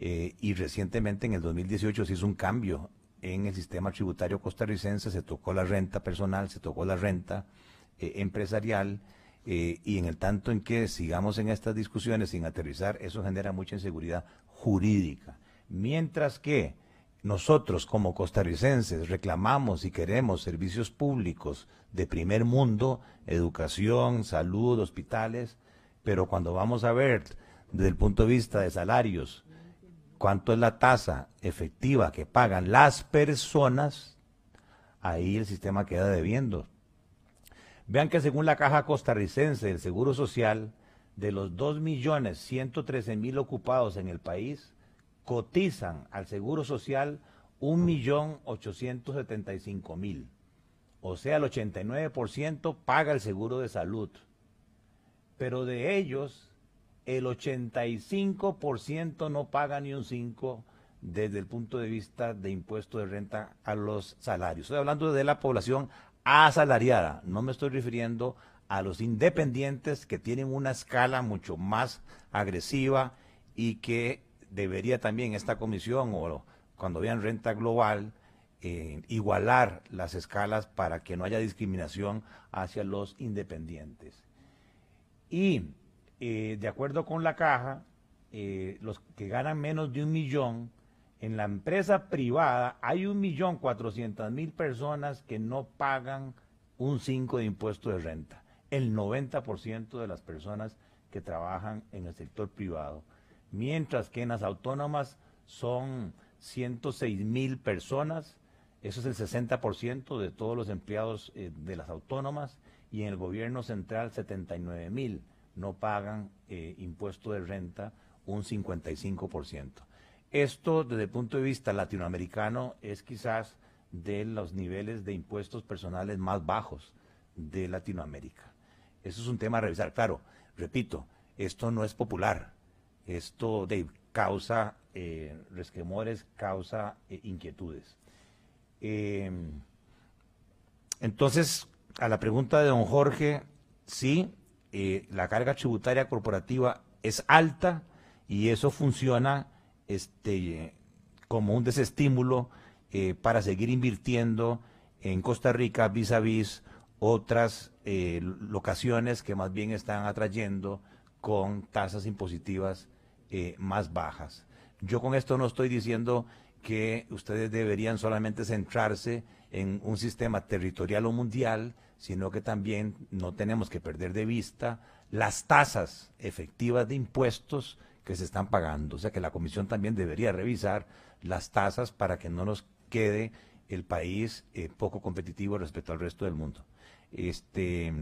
Eh, y recientemente, en el 2018, se hizo un cambio en el sistema tributario costarricense, se tocó la renta personal, se tocó la renta eh, empresarial, eh, y en el tanto en que sigamos en estas discusiones sin aterrizar, eso genera mucha inseguridad jurídica. Mientras que nosotros como costarricenses reclamamos y queremos servicios públicos de primer mundo, educación, salud, hospitales, pero cuando vamos a ver desde el punto de vista de salarios cuánto es la tasa efectiva que pagan las personas, ahí el sistema queda debiendo. Vean que según la Caja Costarricense del Seguro Social, de los 2.113.000 ocupados en el país, cotizan al Seguro Social 1.875.000. O sea, el 89% paga el seguro de salud. Pero de ellos, el 85% no paga ni un 5 desde el punto de vista de impuesto de renta a los salarios. Estoy hablando de la población asalariada. No me estoy refiriendo a los independientes que tienen una escala mucho más agresiva y que debería también esta comisión o cuando vean renta global eh, igualar las escalas para que no haya discriminación hacia los independientes. Y eh, de acuerdo con la caja, eh, los que ganan menos de un millón, en la empresa privada hay un millón cuatrocientas mil personas que no pagan un 5 de impuesto de renta. El 90% de las personas que trabajan en el sector privado mientras que en las autónomas son 106 mil personas, eso es el 60% de todos los empleados eh, de las autónomas, y en el gobierno central 79 mil no pagan eh, impuesto de renta un 55%. Esto desde el punto de vista latinoamericano es quizás de los niveles de impuestos personales más bajos de Latinoamérica. Eso es un tema a revisar. Claro, repito, esto no es popular esto de, causa eh, resquemores, causa eh, inquietudes. Em, entonces, a la pregunta de don Jorge, sí, eh, la carga tributaria corporativa es alta y eso funciona este, como un desestímulo para seguir invirtiendo en Costa Rica vis a vis otras locaciones que más bien están atrayendo con tasas impositivas eh, más bajas. Yo con esto no estoy diciendo que ustedes deberían solamente centrarse en un sistema territorial o mundial, sino que también no tenemos que perder de vista las tasas efectivas de impuestos que se están pagando. O sea que la Comisión también debería revisar las tasas para que no nos quede el país eh, poco competitivo respecto al resto del mundo. Este,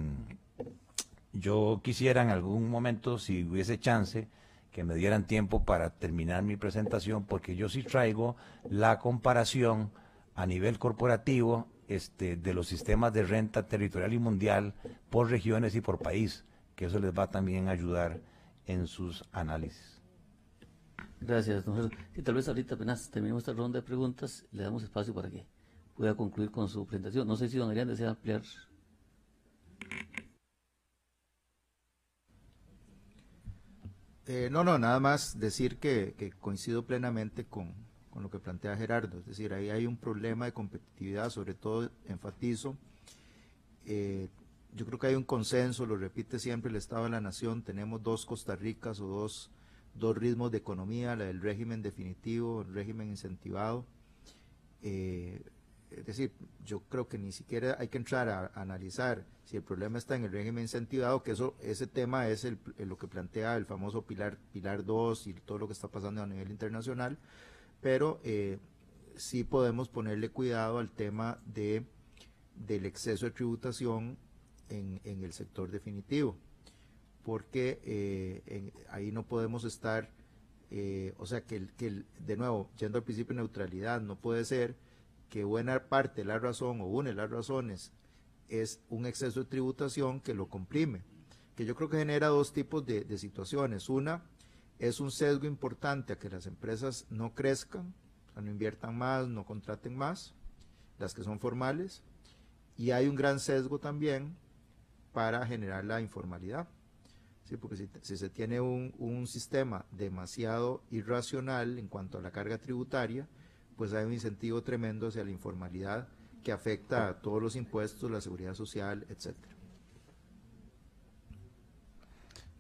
yo quisiera en algún momento, si hubiese chance, que me dieran tiempo para terminar mi presentación, porque yo sí traigo la comparación a nivel corporativo este, de los sistemas de renta territorial y mundial por regiones y por país, que eso les va también a ayudar en sus análisis. Gracias, don Jesús. Y tal vez ahorita apenas terminemos esta ronda de preguntas, le damos espacio para que pueda concluir con su presentación. No sé si don Adrián desea ampliar Eh, no, no, nada más decir que, coincido plenamente con, lo que plantea Gerardo. Es decir, ahí hay un problema de competitividad, sobre todo enfatizo, eh, yo creo que hay un consenso, lo repite siempre el Estado de la Nación, tenemos dos Costa Ricas o dos, dos ritmos de economía, la del régimen definitivo, el régimen incentivado. Eh, es decir, yo creo que ni siquiera hay que entrar a, analizar si el problema está en el régimen incentivado, que eso ese tema es el, lo que plantea el famoso Pilar Pilar 2 y todo lo que está pasando a nivel internacional, pero eh, sí podemos ponerle cuidado al tema de del exceso de tributación en, en el sector definitivo, porque eh, ahí no podemos estar, eh, o sea, que, que de nuevo, yendo al principio de neutralidad, no puede ser que buena parte de la razón o una de las razones es un exceso de tributación que lo comprime, que yo creo que genera dos tipos de, situaciones. Una es un sesgo importante a que las empresas no crezcan, no inviertan más, no contraten más, las que son formales, y hay un gran sesgo también para generar la informalidad. Sí, porque si, se tiene un, un, sistema demasiado irracional en cuanto a la carga tributaria, pues hay un incentivo tremendo hacia la informalidad que afecta a todos los impuestos, la seguridad social, etcétera.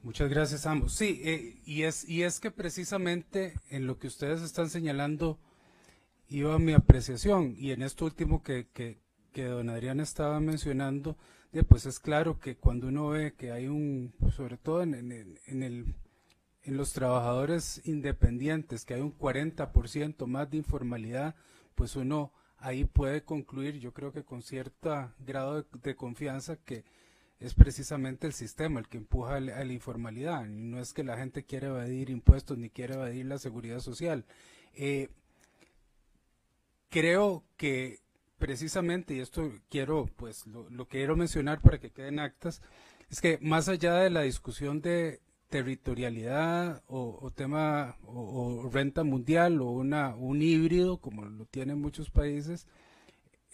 Muchas gracias ambos. Sí, eh, y, es, y es que precisamente en lo que ustedes están señalando iba mi apreciación, y en esto último que, que, don Adrián estaba mencionando, pues es claro que cuando uno ve que hay un, sobre todo en el en los trabajadores independientes, que hay un 40% más de informalidad, pues uno ahí puede concluir, yo creo que con cierto grado de, confianza, que es precisamente el sistema el que empuja a la, informalidad. No es que la gente quiera evadir impuestos ni quiera evadir la seguridad social. Eh, creo que precisamente, y esto quiero, pues lo, lo quiero mencionar para que queden actas, es que más allá de la discusión de territorialidad o, tema o, renta mundial o una, un híbrido como lo tienen muchos países,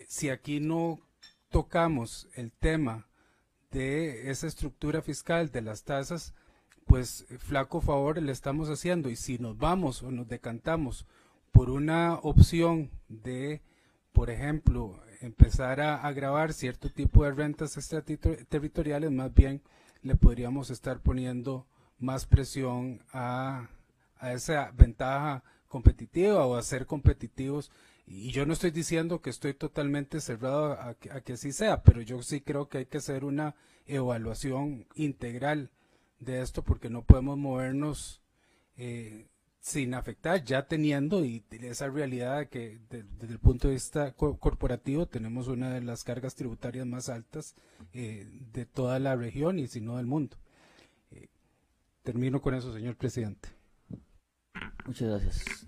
si aquí no tocamos el tema de esa estructura fiscal de las tasas, pues flaco favor le estamos haciendo. Y si nos vamos o nos decantamos por una opción de, por ejemplo, empezar a agravar cierto tipo de rentas extraterritoriales, más bien le podríamos estar poniendo más presión a, esa ventaja competitiva o a ser competitivos. Y yo no estoy diciendo que estoy totalmente cerrado a que, así sea, pero yo sí creo que hay que hacer una evaluación integral de esto porque no podemos movernos eh, sin afectar, ya teniendo y esa realidad que desde el punto de vista corporativo tenemos una de las cargas tributarias más altas eh, de toda la región y si no del mundo. Termino con eso, señor presidente. Muchas gracias.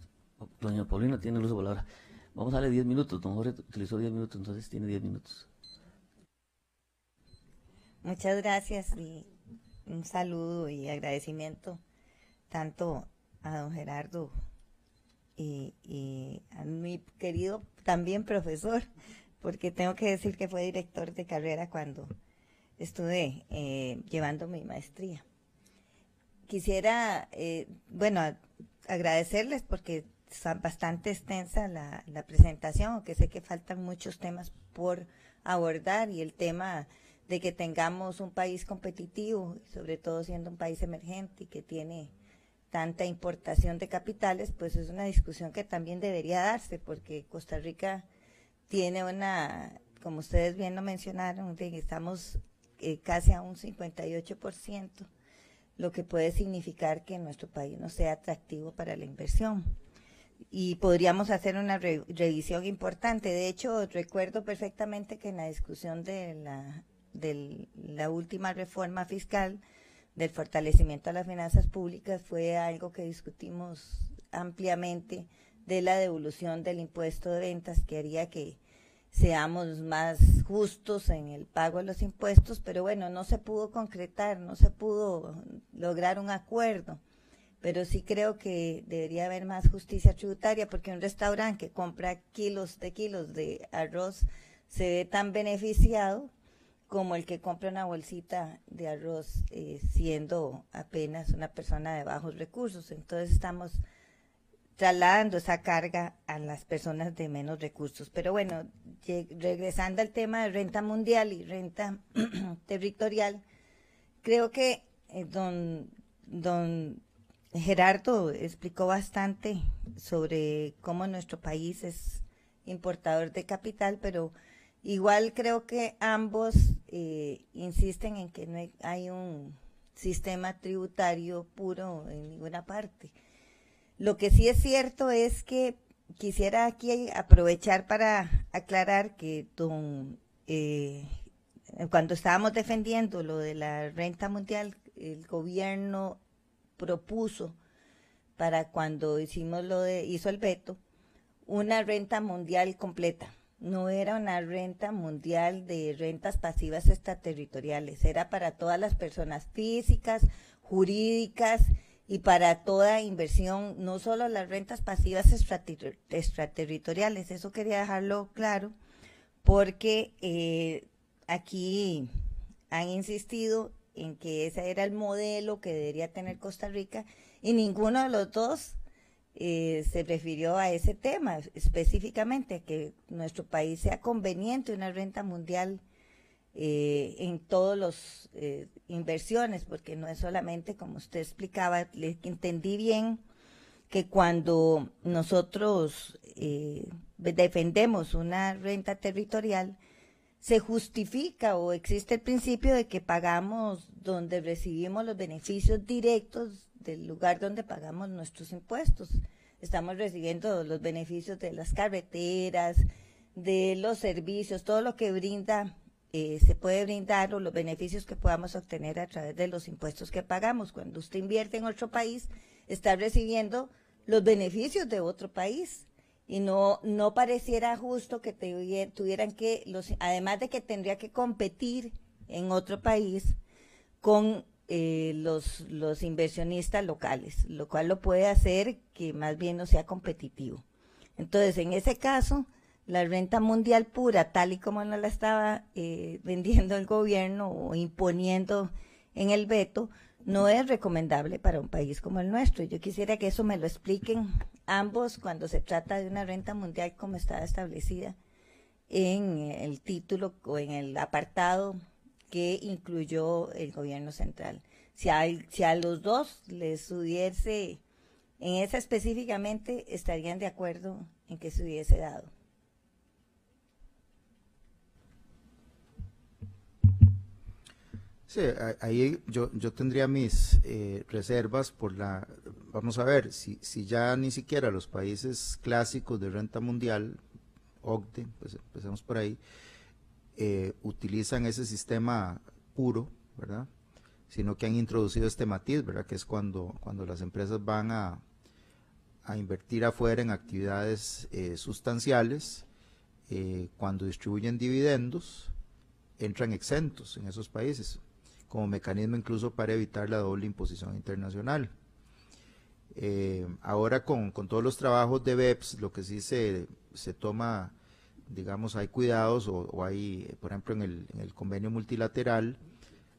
Doña Paulina tiene luz de palabra. Vamos a darle 10 minutos. Don Jorge utilizó 10 minutos, entonces tiene 10 minutos. Muchas gracias y un saludo y agradecimiento tanto a don Gerardo y, a mi querido también profesor, porque tengo que decir que fue director de carrera cuando estuve eh, llevando mi maestría quisiera, eh, bueno, agradecerles porque está bastante extensa la, presentación, aunque sé que faltan muchos temas por abordar y el tema de que tengamos un país competitivo, sobre todo siendo un país emergente y que tiene tanta importación de capitales, pues es una discusión que también debería darse, porque Costa Rica tiene una, como ustedes bien lo mencionaron, estamos eh, casi a un 58% lo que puede significar que nuestro país no sea atractivo para la inversión. Y podríamos hacer una revisión importante. De hecho, recuerdo perfectamente que en la discusión de la, de la última reforma fiscal del fortalecimiento de las finanzas públicas fue algo que discutimos ampliamente de la devolución del impuesto de ventas que haría que seamos más justos en el pago de los impuestos, pero bueno, no se pudo concretar, no se pudo lograr un acuerdo. Pero sí creo que debería haber más justicia tributaria porque un restaurante que compra kilos de kilos de arroz se ve tan beneficiado como el que compra una bolsita de arroz eh, siendo apenas una persona de bajos recursos. Entonces estamos trasladando esa carga a las personas de menos recursos. Pero bueno, regresando al tema de renta mundial y renta territorial, creo que eh, don, don Gerardo explicó bastante sobre cómo nuestro país es importador de capital, pero igual creo que ambos eh, insisten en que no hay un sistema tributario puro en ninguna parte. Lo que sí es cierto es que quisiera aquí aprovechar para aclarar que eh, cuando estábamos defendiendo lo de la renta mundial, el gobierno propuso para cuando hicimos lo de, hizo el veto, una renta mundial completa. No era una renta mundial de rentas pasivas extraterritoriales, era para todas las personas físicas, jurídicas y para toda inversión, no solo las rentas pasivas extraterritoriales, eso quería dejarlo claro, porque eh, aquí han insistido en que ese era el modelo que debería tener Costa Rica y ninguno de los dos eh, se refirió a ese tema específicamente, que nuestro país sea conveniente una renta mundial eh, en todas las eh, inversiones, porque no es solamente, como usted explicaba, le entendí bien que cuando nosotros defendemos una renta territorial, se justifica o existe el principio de que pagamos donde recibimos los beneficios directos del lugar donde pagamos nuestros impuestos. Estamos recibiendo los beneficios de las carreteras, de los servicios, todo lo que brinda, eh, se puede brindar o los beneficios que podamos obtener a través de los impuestos que pagamos. Cuando usted invierte en otro país, está recibiendo los beneficios de otro país y no, no pareciera justo que tuvieran que, además de que tendría que competir en otro país con eh, los, los inversionistas locales, lo cual lo puede hacer que más bien no sea competitivo. Entonces, en ese caso, la renta mundial pura, tal y como no la estaba eh, vendiendo el gobierno o imponiendo en el veto, no es recomendable para un país como el nuestro. Yo quisiera que eso me lo expliquen ambos cuando se trata de una renta mundial como está establecida en el título o en el apartado que incluyó el gobierno central. Si a, si a los dos les hubiese, en esa específicamente, estarían de acuerdo en que se hubiese dado. Ahí yo, yo tendría mis eh, reservas por la, vamos a ver, si, si ya ni siquiera los países clásicos de renta mundial, OCDE, pues empecemos por ahí, eh, utilizan ese sistema puro, ¿verdad? Sino que han introducido este matiz, ¿verdad? Que es cuando, cuando las empresas van a, a invertir afuera en actividades eh, sustanciales, cuando distribuyen dividendos, entran exentos en esos países como mecanismo incluso para evitar la doble imposición internacional. Eh, ahora con, todos los trabajos de BEPS, lo que sí se, se toma, digamos, hay cuidados o, hay, por ejemplo, en el, en el, convenio multilateral,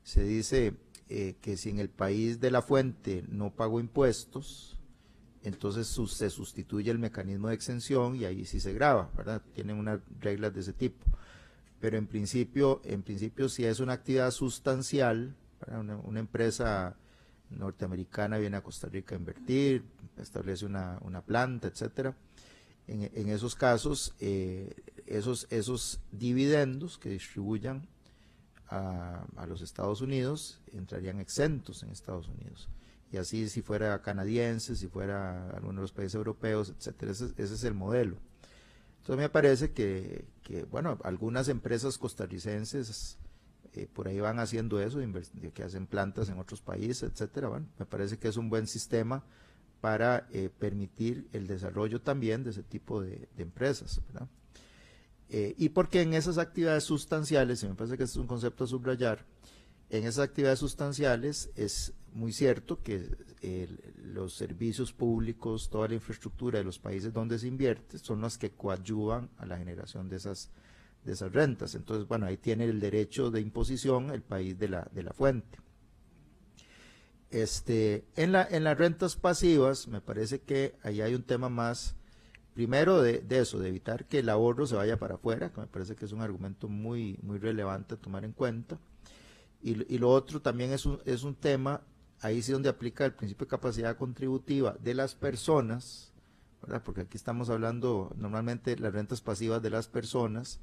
se dice eh, que si en el país de la fuente no pagó impuestos, entonces se sustituye el mecanismo de exención y ahí sí se graba, ¿verdad? Tienen unas reglas de ese tipo pero en principio, en principio si es una actividad sustancial, una, empresa norteamericana viene a Costa Rica a invertir, establece una, planta, etcétera. En, esos casos, eh, esos, esos dividendos que distribuyan a, los Estados Unidos entrarían exentos en Estados Unidos. Y así si fuera canadiense, si fuera alguno de los países europeos, etcétera. ese es el modelo. Entonces me parece que, bueno, algunas empresas costarricenses eh, por ahí van haciendo eso, que hacen plantas en otros países, etcétera. Bueno, me parece que es un buen sistema para eh, permitir el desarrollo también de ese tipo de, empresas, ¿verdad? Eh, y porque en esas actividades sustanciales, y me parece que es un concepto a subrayar, en esas actividades sustanciales es muy cierto que los servicios públicos, toda la infraestructura de los países donde se invierte son las que coadyuvan a la generación de esas, de esas rentas. Entonces, bueno, ahí tiene el derecho de imposición el país de la, de la fuente. Este, en, la, en las rentas pasivas, me parece que ahí hay un tema más, primero de, eso, de evitar que el ahorro se vaya para afuera, que me parece que es un argumento muy, muy relevante a tomar en cuenta. Y, y lo otro también es un, es un tema, ahí sí donde aplica el principio de capacidad contributiva de las personas, porque aquí estamos hablando normalmente de las rentas pasivas de las personas,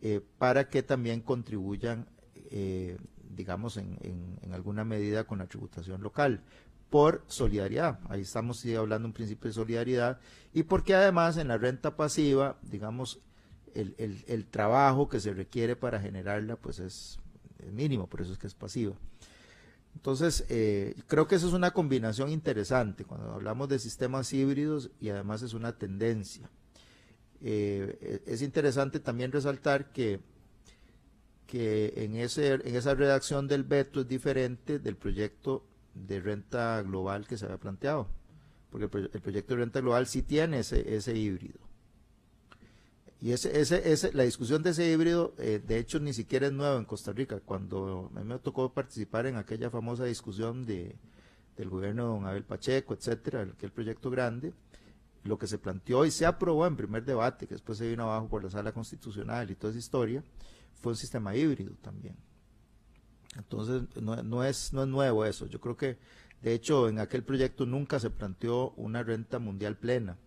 eh, para que también contribuyan, eh, digamos, en, alguna medida con la tributación local, por solidaridad. Ahí estamos hablando un principio de solidaridad y porque además en la renta pasiva, digamos, el, trabajo que se requiere para generarla, pues es, es, mínimo, por eso es que es pasiva. Entonces, eh, creo que eso es una combinación interesante cuando hablamos de sistemas híbridos y además es una tendencia. Eh, es interesante también resaltar que, que en, ese, en esa redacción del veto es diferente del proyecto de renta global que se había planteado, porque el, proyecto de renta global sí tiene ese, ese híbrido. Y ese, ese, ese, la discusión de ese híbrido, eh, de hecho, ni siquiera es nuevo en Costa Rica. Cuando a mí me tocó participar en aquella famosa discusión de, del gobierno de don Abel Pacheco, etcétera, aquel proyecto grande, lo que se planteó y se aprobó en primer debate, que después se vino abajo por la sala constitucional y toda esa historia, fue un sistema híbrido también. Entonces, no, es, no es nuevo eso. Yo creo que, de hecho, en aquel proyecto nunca se planteó una renta mundial plena.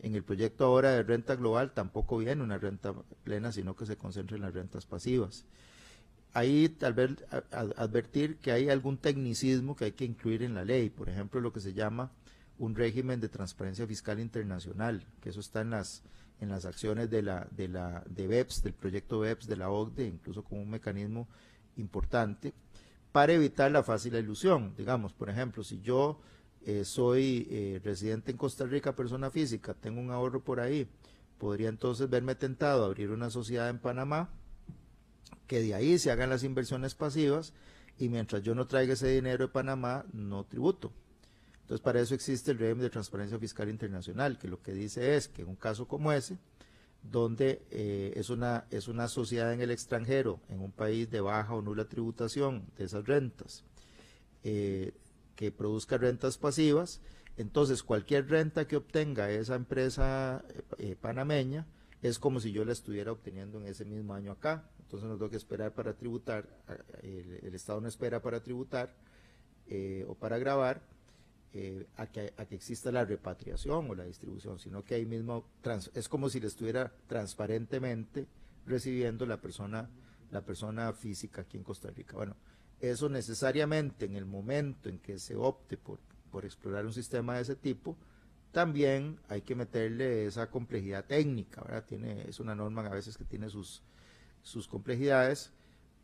En el proyecto ahora de renta global tampoco viene una renta plena, sino que se concentra en las rentas pasivas. Ahí tal vez advertir que hay algún tecnicismo que hay que incluir en la ley, por ejemplo, lo que se llama un régimen de transparencia fiscal internacional, que eso está en las en las acciones de la de la de BEPS, del proyecto BEPS de la OCDE, incluso como un mecanismo importante para evitar la fácil ilusión. Digamos, por ejemplo, si yo eh, soy eh, residente en Costa Rica, persona física, tengo un ahorro por ahí, podría entonces verme tentado a abrir una sociedad en Panamá, que de ahí se hagan las inversiones pasivas y mientras yo no traiga ese dinero de Panamá, no tributo. Entonces, para eso existe el régimen de transparencia fiscal internacional, que lo que dice es que en un caso como ese, donde eh, es, una, es una sociedad en el extranjero, en un país de baja o nula tributación de esas rentas, eh, que produzca rentas pasivas, entonces cualquier renta que obtenga esa empresa eh, panameña es como si yo la estuviera obteniendo en ese mismo año acá. Entonces no tengo que esperar para tributar, el, Estado no espera para tributar o para grabar, eh, a, que, a, que, exista la repatriación o la distribución, sino que ahí mismo es como si le estuviera transparentemente recibiendo la persona, la persona física aquí en Costa Rica. Bueno, eso necesariamente en el momento en que se opte por, por explorar un sistema de ese tipo, también hay que meterle esa complejidad técnica, ¿verdad? Tiene, es una norma a veces que tiene sus, sus complejidades,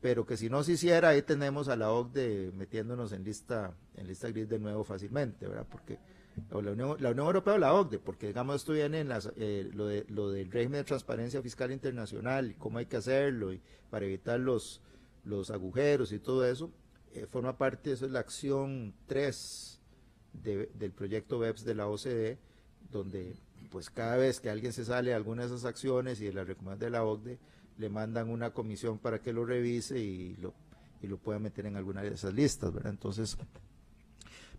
pero que si no se hiciera, ahí tenemos a la OCDE metiéndonos en lista, en lista gris de nuevo fácilmente, ¿verdad? Porque la Unión, la Unión Europea o la OCDE, porque digamos esto viene en las, eh, lo, de, lo del régimen de transparencia fiscal internacional y cómo hay que hacerlo y para evitar los, los agujeros y todo eso, eh, forma parte, eso es la acción 3 del proyecto BEPS de la OCDE, donde pues cada vez que alguien se sale de alguna de esas acciones y de las recomendaciones de la OCDE, le mandan una comisión para que lo revise y lo, y lo pueda meter en alguna de esas listas, ¿verdad? Entonces,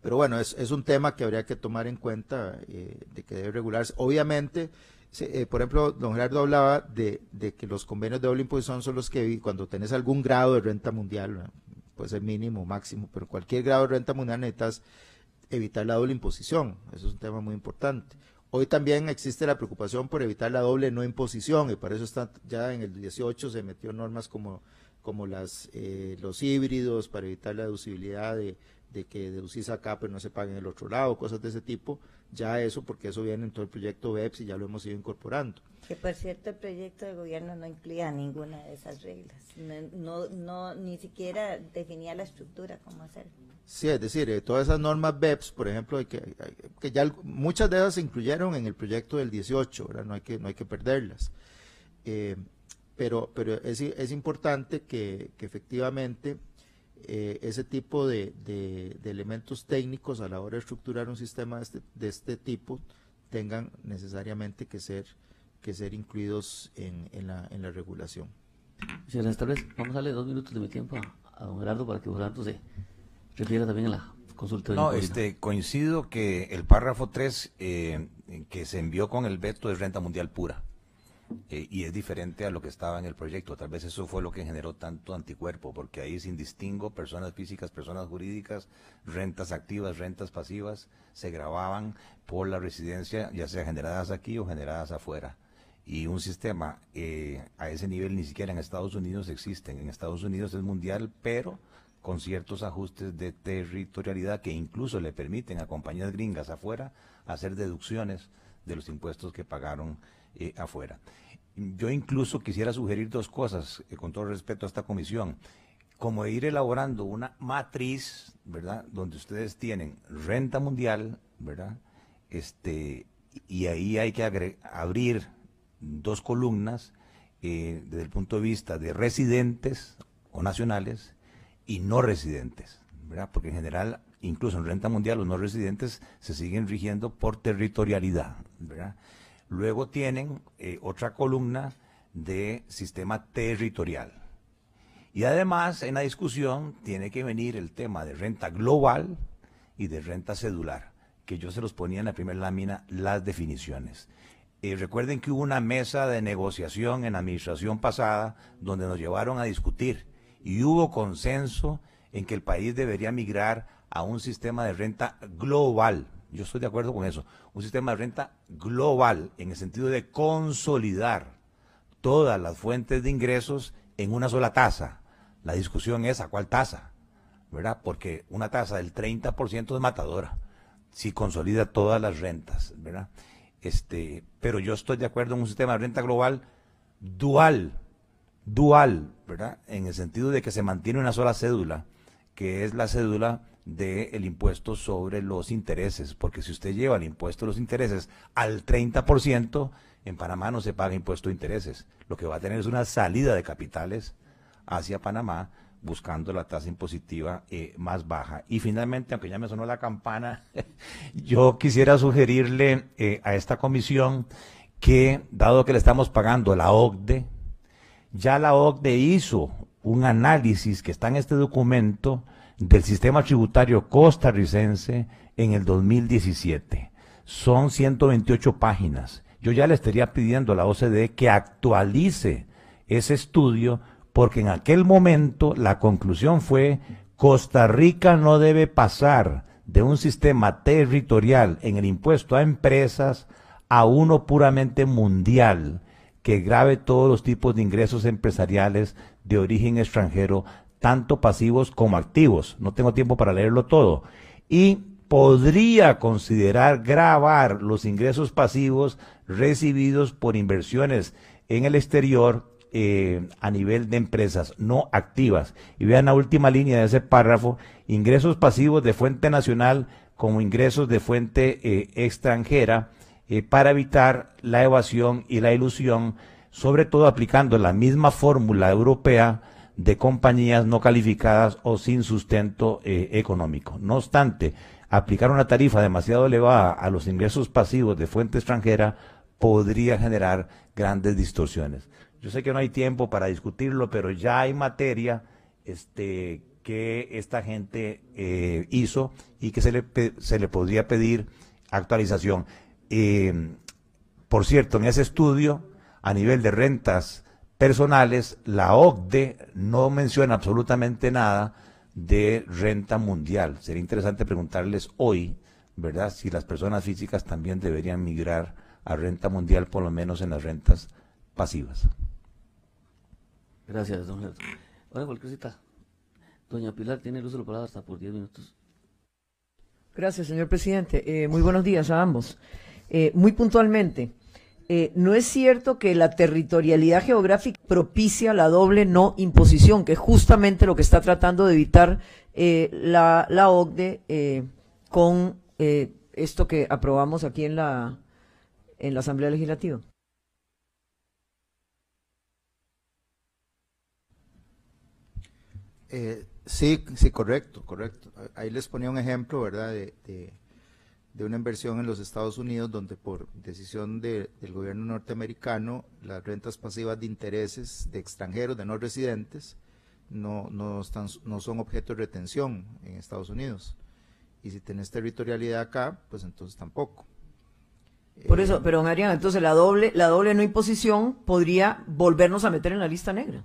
pero bueno, es, es un tema que habría que tomar en cuenta eh, de que debe regularse. Obviamente, eh, por ejemplo, don Gerardo hablaba de, que los convenios de doble imposición son los que cuando tenés algún grado de renta mundial, puede ser mínimo o máximo, pero cualquier grado de renta mundial necesitas evitar la doble imposición. Eso es un tema muy importante. Hoy también existe la preocupación por evitar la doble no imposición y para eso está ya en el 18 se metió normas como, como las, eh, los híbridos para evitar la deducibilidad de, de que deducís acá pero no se pague en el otro lado, cosas de ese tipo, ya eso porque eso viene en todo el proyecto BEPS y ya lo hemos ido incorporando. Que por cierto el proyecto de gobierno no incluía ninguna de esas reglas, no, no, ni siquiera definía la estructura, cómo hacerlo. Sí, es decir, eh, todas esas normas BEPS, por ejemplo, hay que, que ya muchas de ellas se incluyeron en el proyecto del 18, ¿verdad? No hay que, no hay que perderlas. Eh, pero pero es, es importante que, que efectivamente eh, ese tipo de, de, elementos técnicos a la hora de estructurar un sistema de este, de este tipo tengan necesariamente que ser que ser incluidos en, en, la, en la regulación. Señora, tal vez vamos a darle dos minutos de mi tiempo a, don Gerardo para que Gerardo se refiera también a la consulta. No, este, coincido que el párrafo 3 eh, que se envió con el veto es renta mundial pura. Eh, y es diferente a lo que estaba en el proyecto. Tal vez eso fue lo que generó tanto anticuerpo, porque ahí sin distingo personas físicas, personas jurídicas, rentas activas, rentas pasivas, se grababan por la residencia, ya sea generadas aquí o generadas afuera. Y un sistema eh, a ese nivel ni siquiera en Estados Unidos existen. En Estados Unidos es mundial, pero con ciertos ajustes de territorialidad que incluso le permiten a compañías gringas afuera hacer deducciones de los impuestos que pagaron eh, afuera. Yo incluso quisiera sugerir dos cosas, eh, con todo respeto a esta comisión, como ir elaborando una matriz, ¿verdad? Donde ustedes tienen renta mundial, ¿verdad? Este, y ahí hay que abrir dos columnas eh, desde el punto de vista de residentes o nacionales y no residentes, ¿verdad? Porque en general, incluso en renta mundial, los no residentes se siguen rigiendo por territorialidad, ¿verdad? Luego tienen eh, otra columna de sistema territorial. Y además en la discusión tiene que venir el tema de renta global y de renta cedular, que yo se los ponía en la primera lámina las definiciones. Eh, recuerden que hubo una mesa de negociación en la administración pasada donde nos llevaron a discutir y hubo consenso en que el país debería migrar a un sistema de renta global, yo estoy de acuerdo con eso. Un sistema de renta global, en el sentido de consolidar todas las fuentes de ingresos en una sola tasa. La discusión es a cuál tasa, ¿verdad? Porque una tasa del 30% es matadora, si consolida todas las rentas, ¿verdad? Este, pero yo estoy de acuerdo en un sistema de renta global dual, dual, ¿verdad? En el sentido de que se mantiene una sola cédula, que es la cédula del impuesto sobre los intereses, porque si usted lleva el impuesto de los intereses al 30%, en Panamá no se paga impuesto de intereses. Lo que va a tener es una salida de capitales hacia Panamá buscando la tasa impositiva eh, más baja. Y finalmente, aunque ya me sonó la campana, yo quisiera sugerirle eh, a esta comisión que, dado que le estamos pagando la OCDE, ya la OCDE hizo un análisis que está en este documento del sistema tributario costarricense en el 2017. Son 128 páginas. Yo ya le estaría pidiendo a la OCDE que actualice ese estudio porque en aquel momento la conclusión fue Costa Rica no debe pasar de un sistema territorial en el impuesto a empresas a uno puramente mundial que grave todos los tipos de ingresos empresariales de origen extranjero tanto pasivos como activos. No tengo tiempo para leerlo todo. Y podría considerar grabar los ingresos pasivos recibidos por inversiones en el exterior eh, a nivel de empresas no activas. Y vean la última línea de ese párrafo, ingresos pasivos de fuente nacional como ingresos de fuente eh, extranjera eh, para evitar la evasión y la ilusión, sobre todo aplicando la misma fórmula europea de compañías no calificadas o sin sustento eh, económico. No obstante, aplicar una tarifa demasiado elevada a los ingresos pasivos de fuente extranjera podría generar grandes distorsiones. Yo sé que no hay tiempo para discutirlo, pero ya hay materia este, que esta gente eh, hizo y que se le, se le podría pedir actualización. Eh, por cierto, en ese estudio, a nivel de rentas personales, la OCDE no menciona absolutamente nada de renta mundial. Sería interesante preguntarles hoy, ¿verdad?, si las personas físicas también deberían migrar a renta mundial, por lo menos en las rentas pasivas. Gracias, don Gerardo. Ahora, cualquier cita. Doña Pilar tiene el uso de la palabra hasta por 10 minutos. Gracias, señor presidente. Eh, muy buenos días a ambos. Eh, muy puntualmente, eh, no es cierto que la territorialidad geográfica propicia la doble no imposición, que es justamente lo que está tratando de evitar eh, la, la, OCDE eh, con esto que aprobamos aquí en la, en la Asamblea Legislativa. sí, sí, correcto, correcto. Ahí les ponía un ejemplo, ¿verdad? Una inversión en los Estados Unidos donde por decisión del gobierno norteamericano las rentas pasivas de intereses de extranjeros, de no residentes, no, no, están, no son objeto de retención en Estados Unidos. y si tenés territorialidad acá, pues entonces tampoco. Por eso, pero don Adrián, entonces la doble, la doble no imposición podría volvernos a meter en la lista negra.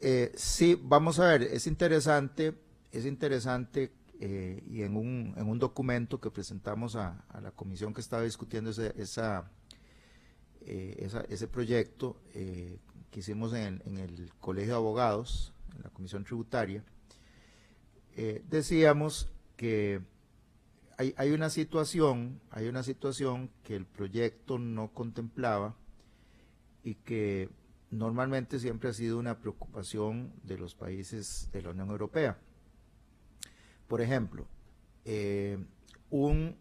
Eh, sí, vamos a ver, es interesante, es interesante eh, y en un, en un documento que presentamos a, la comisión que estaba discutiendo ese, esa, eh, ese proyecto que hicimos en, en, el Colegio de Abogados, en la Comisión Tributaria, decíamos que hay, una situación, hay una situación que el proyecto no contemplaba y que normalmente siempre ha sido una preocupación de los países de la Unión Europea. Por ejemplo, eh, un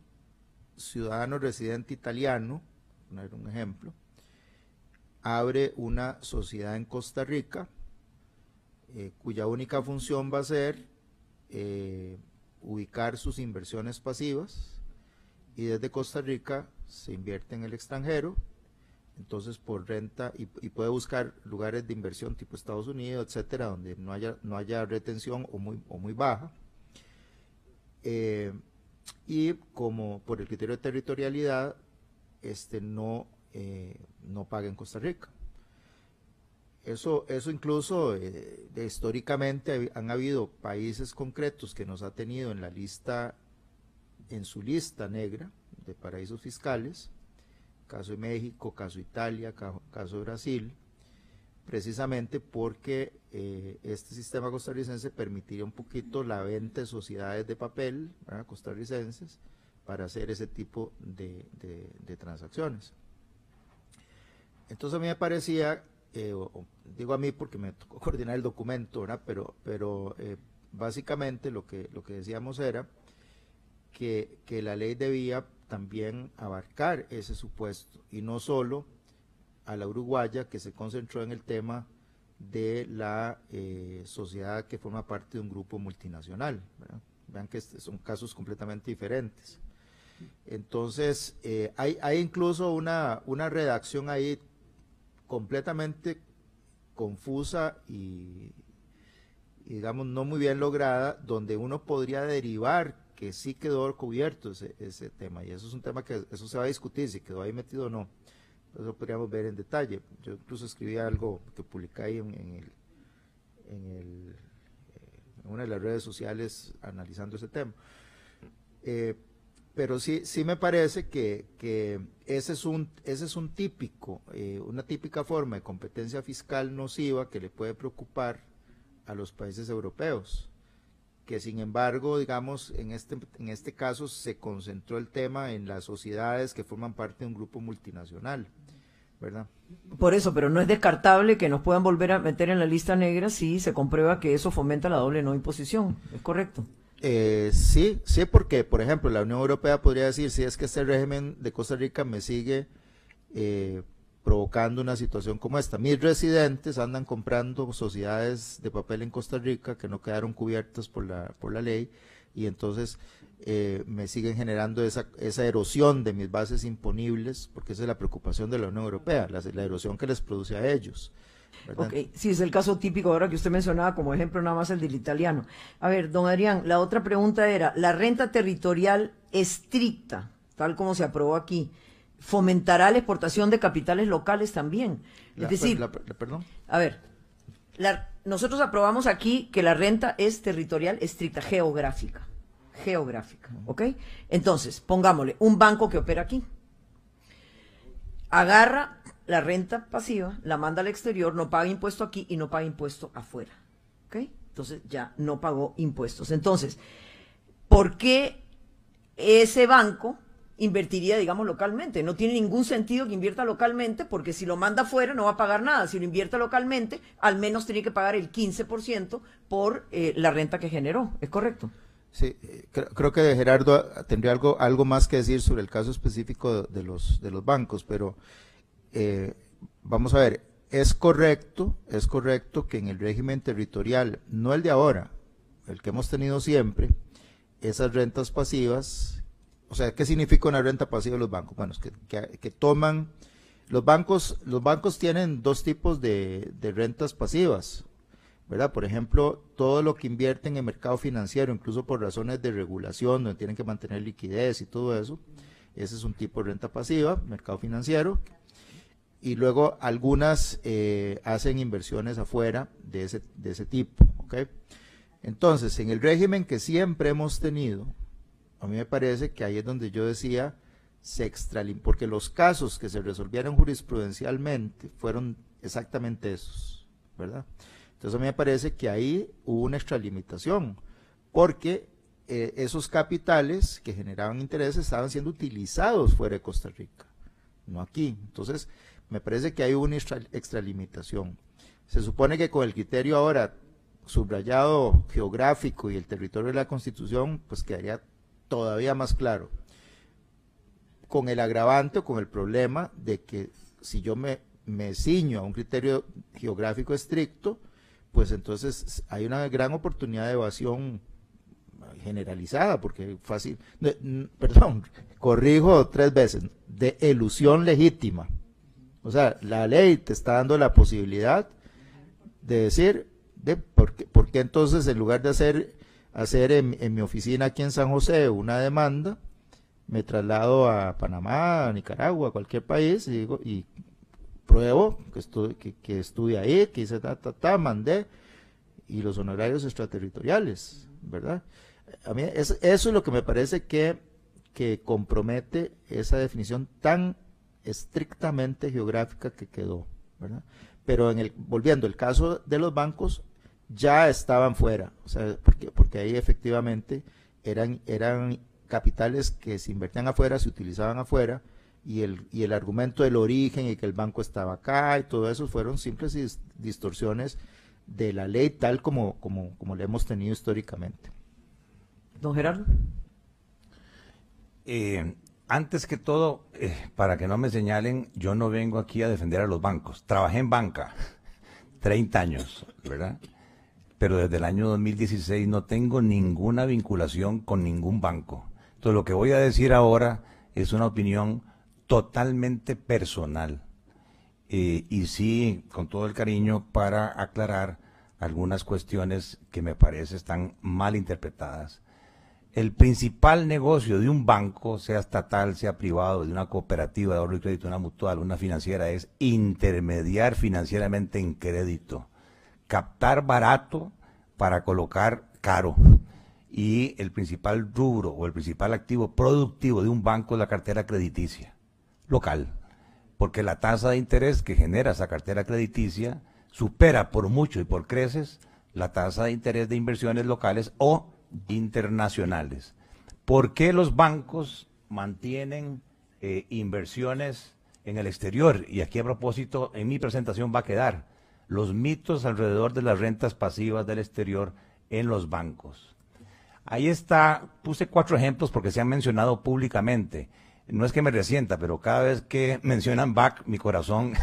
ciudadano residente italiano, poner un ejemplo, abre una sociedad en Costa Rica eh, cuya única función va a ser eh, ubicar sus inversiones pasivas y desde Costa Rica se invierte en el extranjero, entonces por renta y, puede buscar lugares de inversión tipo Estados Unidos, etcétera, donde no haya, no haya retención o muy, o muy baja. Eh, y como por el criterio de territorialidad, este no, eh, no paga en Costa Rica. Eso, eso incluso eh, históricamente han habido países concretos que nos ha tenido en la lista, en su lista negra de paraísos fiscales, caso de México, caso de Italia, caso de Brasil, precisamente porque eh, este sistema costarricense permitiría un poquito la venta de sociedades de papel costarricenses para hacer ese tipo de, transacciones. Entonces a mí me parecía eh, digo a mí porque me tocó coordinar el documento, Pero, pero eh, básicamente lo que, lo que decíamos era que, la ley debía también abarcar ese supuesto y no solo a la uruguaya que se concentró en el tema de la eh, sociedad que forma parte de un grupo multinacional. Vean que son casos completamente diferentes. Entonces, hay, hay incluso una, una redacción ahí completamente confusa y, digamos no muy bien lograda, donde uno podría derivar que sí quedó cubierto ese, ese, tema. Y eso es un tema que eso se va a discutir, si quedó ahí metido o no. Eso podríamos ver en detalle. Yo incluso escribí algo que publicé ahí eh, en una de las redes sociales analizando ese tema. Eh, pero sí, sí me parece que, ese, es un, ese es un típico, eh, una típica forma de competencia fiscal nociva que le puede preocupar a los países europeos, que sin embargo, digamos, en este, en este caso se concentró el tema en las sociedades que forman parte de un grupo multinacional, ¿verdad? Por eso, pero no es descartable que nos puedan volver a meter en la lista negra si se comprueba que eso fomenta la doble no imposición, ¿es correcto? Eh, sí, sí, porque, por ejemplo, la Unión Europea podría decir, si es que este régimen de Costa Rica me sigue eh, provocando una situación como esta. Mis residentes andan comprando sociedades de papel en Costa Rica que no quedaron cubiertas por la, por la ley y entonces eh, me siguen generando esa, esa erosión de mis bases imponibles, porque esa es la preocupación de la Unión Europea, la, la erosión que les produce a ellos. Sí, es el caso típico ahora que usted mencionaba como ejemplo nada más el del italiano. A ver, don Adrián, la otra pregunta era, la renta territorial estricta, tal como se aprobó aquí, fomentará la exportación de capitales locales también. es decir, perdón. A ver, nosotros aprobamos aquí que la renta es territorial estricta, geográfica. Geográfica, ¿ok? Entonces, pongámosle, un banco que opera aquí. Agarra la renta pasiva, la manda al exterior, no paga impuesto aquí y no paga impuesto afuera. ¿Ok? Entonces ya no pagó impuestos. Entonces, ¿por qué ese banco invertiría, digamos, localmente? No tiene ningún sentido que invierta localmente porque si lo manda afuera no va a pagar nada. Si lo invierte localmente, al menos tiene que pagar el 15% por eh, la renta que generó. ¿Es correcto? Sí, eh, creo, que Gerardo tendría algo, algo más que decir sobre el caso específico de los, de los bancos, pero eh, vamos a ver, es correcto, es correcto que en el régimen territorial, no el de ahora, el que hemos tenido siempre, esas rentas pasivas, o sea, ¿qué significa una renta pasiva de los bancos? Bueno, es que, toman, los bancos, los bancos tienen dos tipos de, rentas pasivas, ¿verdad? Por ejemplo, todo lo que invierten en mercado financiero, incluso por razones de regulación, donde tienen que mantener liquidez y todo eso, ese es un tipo de renta pasiva, mercado financiero. Y luego algunas eh, hacen inversiones afuera de ese, de ese tipo, ¿ok? Entonces, en el régimen que siempre hemos tenido, a mí me parece que ahí es donde yo decía, se porque los casos que se resolvieron jurisprudencialmente fueron exactamente esos, ¿verdad? Entonces a mí me parece que ahí hubo una extralimitación, porque eh, esos capitales que generaban intereses estaban siendo utilizados fuera de Costa Rica, no aquí. Entonces me parece que hay una extralimitación. Se supone que con el criterio ahora subrayado geográfico y el territorio de la Constitución, pues quedaría todavía más claro. Con el agravante o con el problema de que si yo me, me ciño a un criterio geográfico estricto, pues entonces hay una gran oportunidad de evasión generalizada, porque fácil, perdón, corrijo tres veces, de elusión legítima. O sea, la ley te está dando la posibilidad de decir, de por, qué, entonces en lugar de hacer, hacer en, mi oficina aquí en San José una demanda, me traslado a Panamá, a Nicaragua, a cualquier país y pruebo que, estuve, que, estuve ahí, que hice ta, ta, ta, mandé, y los honorarios extraterritoriales, ¿verdad? A mí eso, es lo que me parece que, que compromete esa definición tan estrictamente geográfica que quedó, ¿verdad? Pero en el, volviendo, el caso de los bancos ya estaban fuera, o sea, porque, porque ahí efectivamente eran, eran capitales que se invertían afuera, se utilizaban afuera, y el, y el argumento del origen y que el banco estaba acá y todo eso fueron simples distorsiones de la ley tal como, como, como la hemos tenido históricamente. Don Gerardo. Eh, antes que todo, eh, para que no me señalen, yo no vengo aquí a defender a los bancos. Trabajé en banca 30 años, ¿verdad? Pero desde el año 2016 no tengo ninguna vinculación con ningún banco. Entonces lo que voy a decir ahora es una opinión totalmente personal. Eh, y sí, con todo el cariño, para aclarar algunas cuestiones que me parece están mal interpretadas. El principal negocio de un banco, sea estatal, sea privado, de una cooperativa de ahorro y crédito, una mutual, una financiera, es intermediar financieramente en crédito, captar barato para colocar caro. Y el principal rubro o el principal activo productivo de un banco es la cartera crediticia local, porque la tasa de interés que genera esa cartera crediticia supera por mucho y por creces la tasa de interés de inversiones locales o internacionales. ¿Por qué los bancos mantienen eh, inversiones en el exterior? Y aquí a propósito, en mi presentación va a quedar los mitos alrededor de las rentas pasivas del exterior en los bancos. Ahí está, puse cuatro ejemplos porque se han mencionado públicamente no es que me resienta, pero cada vez que mencionan BAC, mi corazón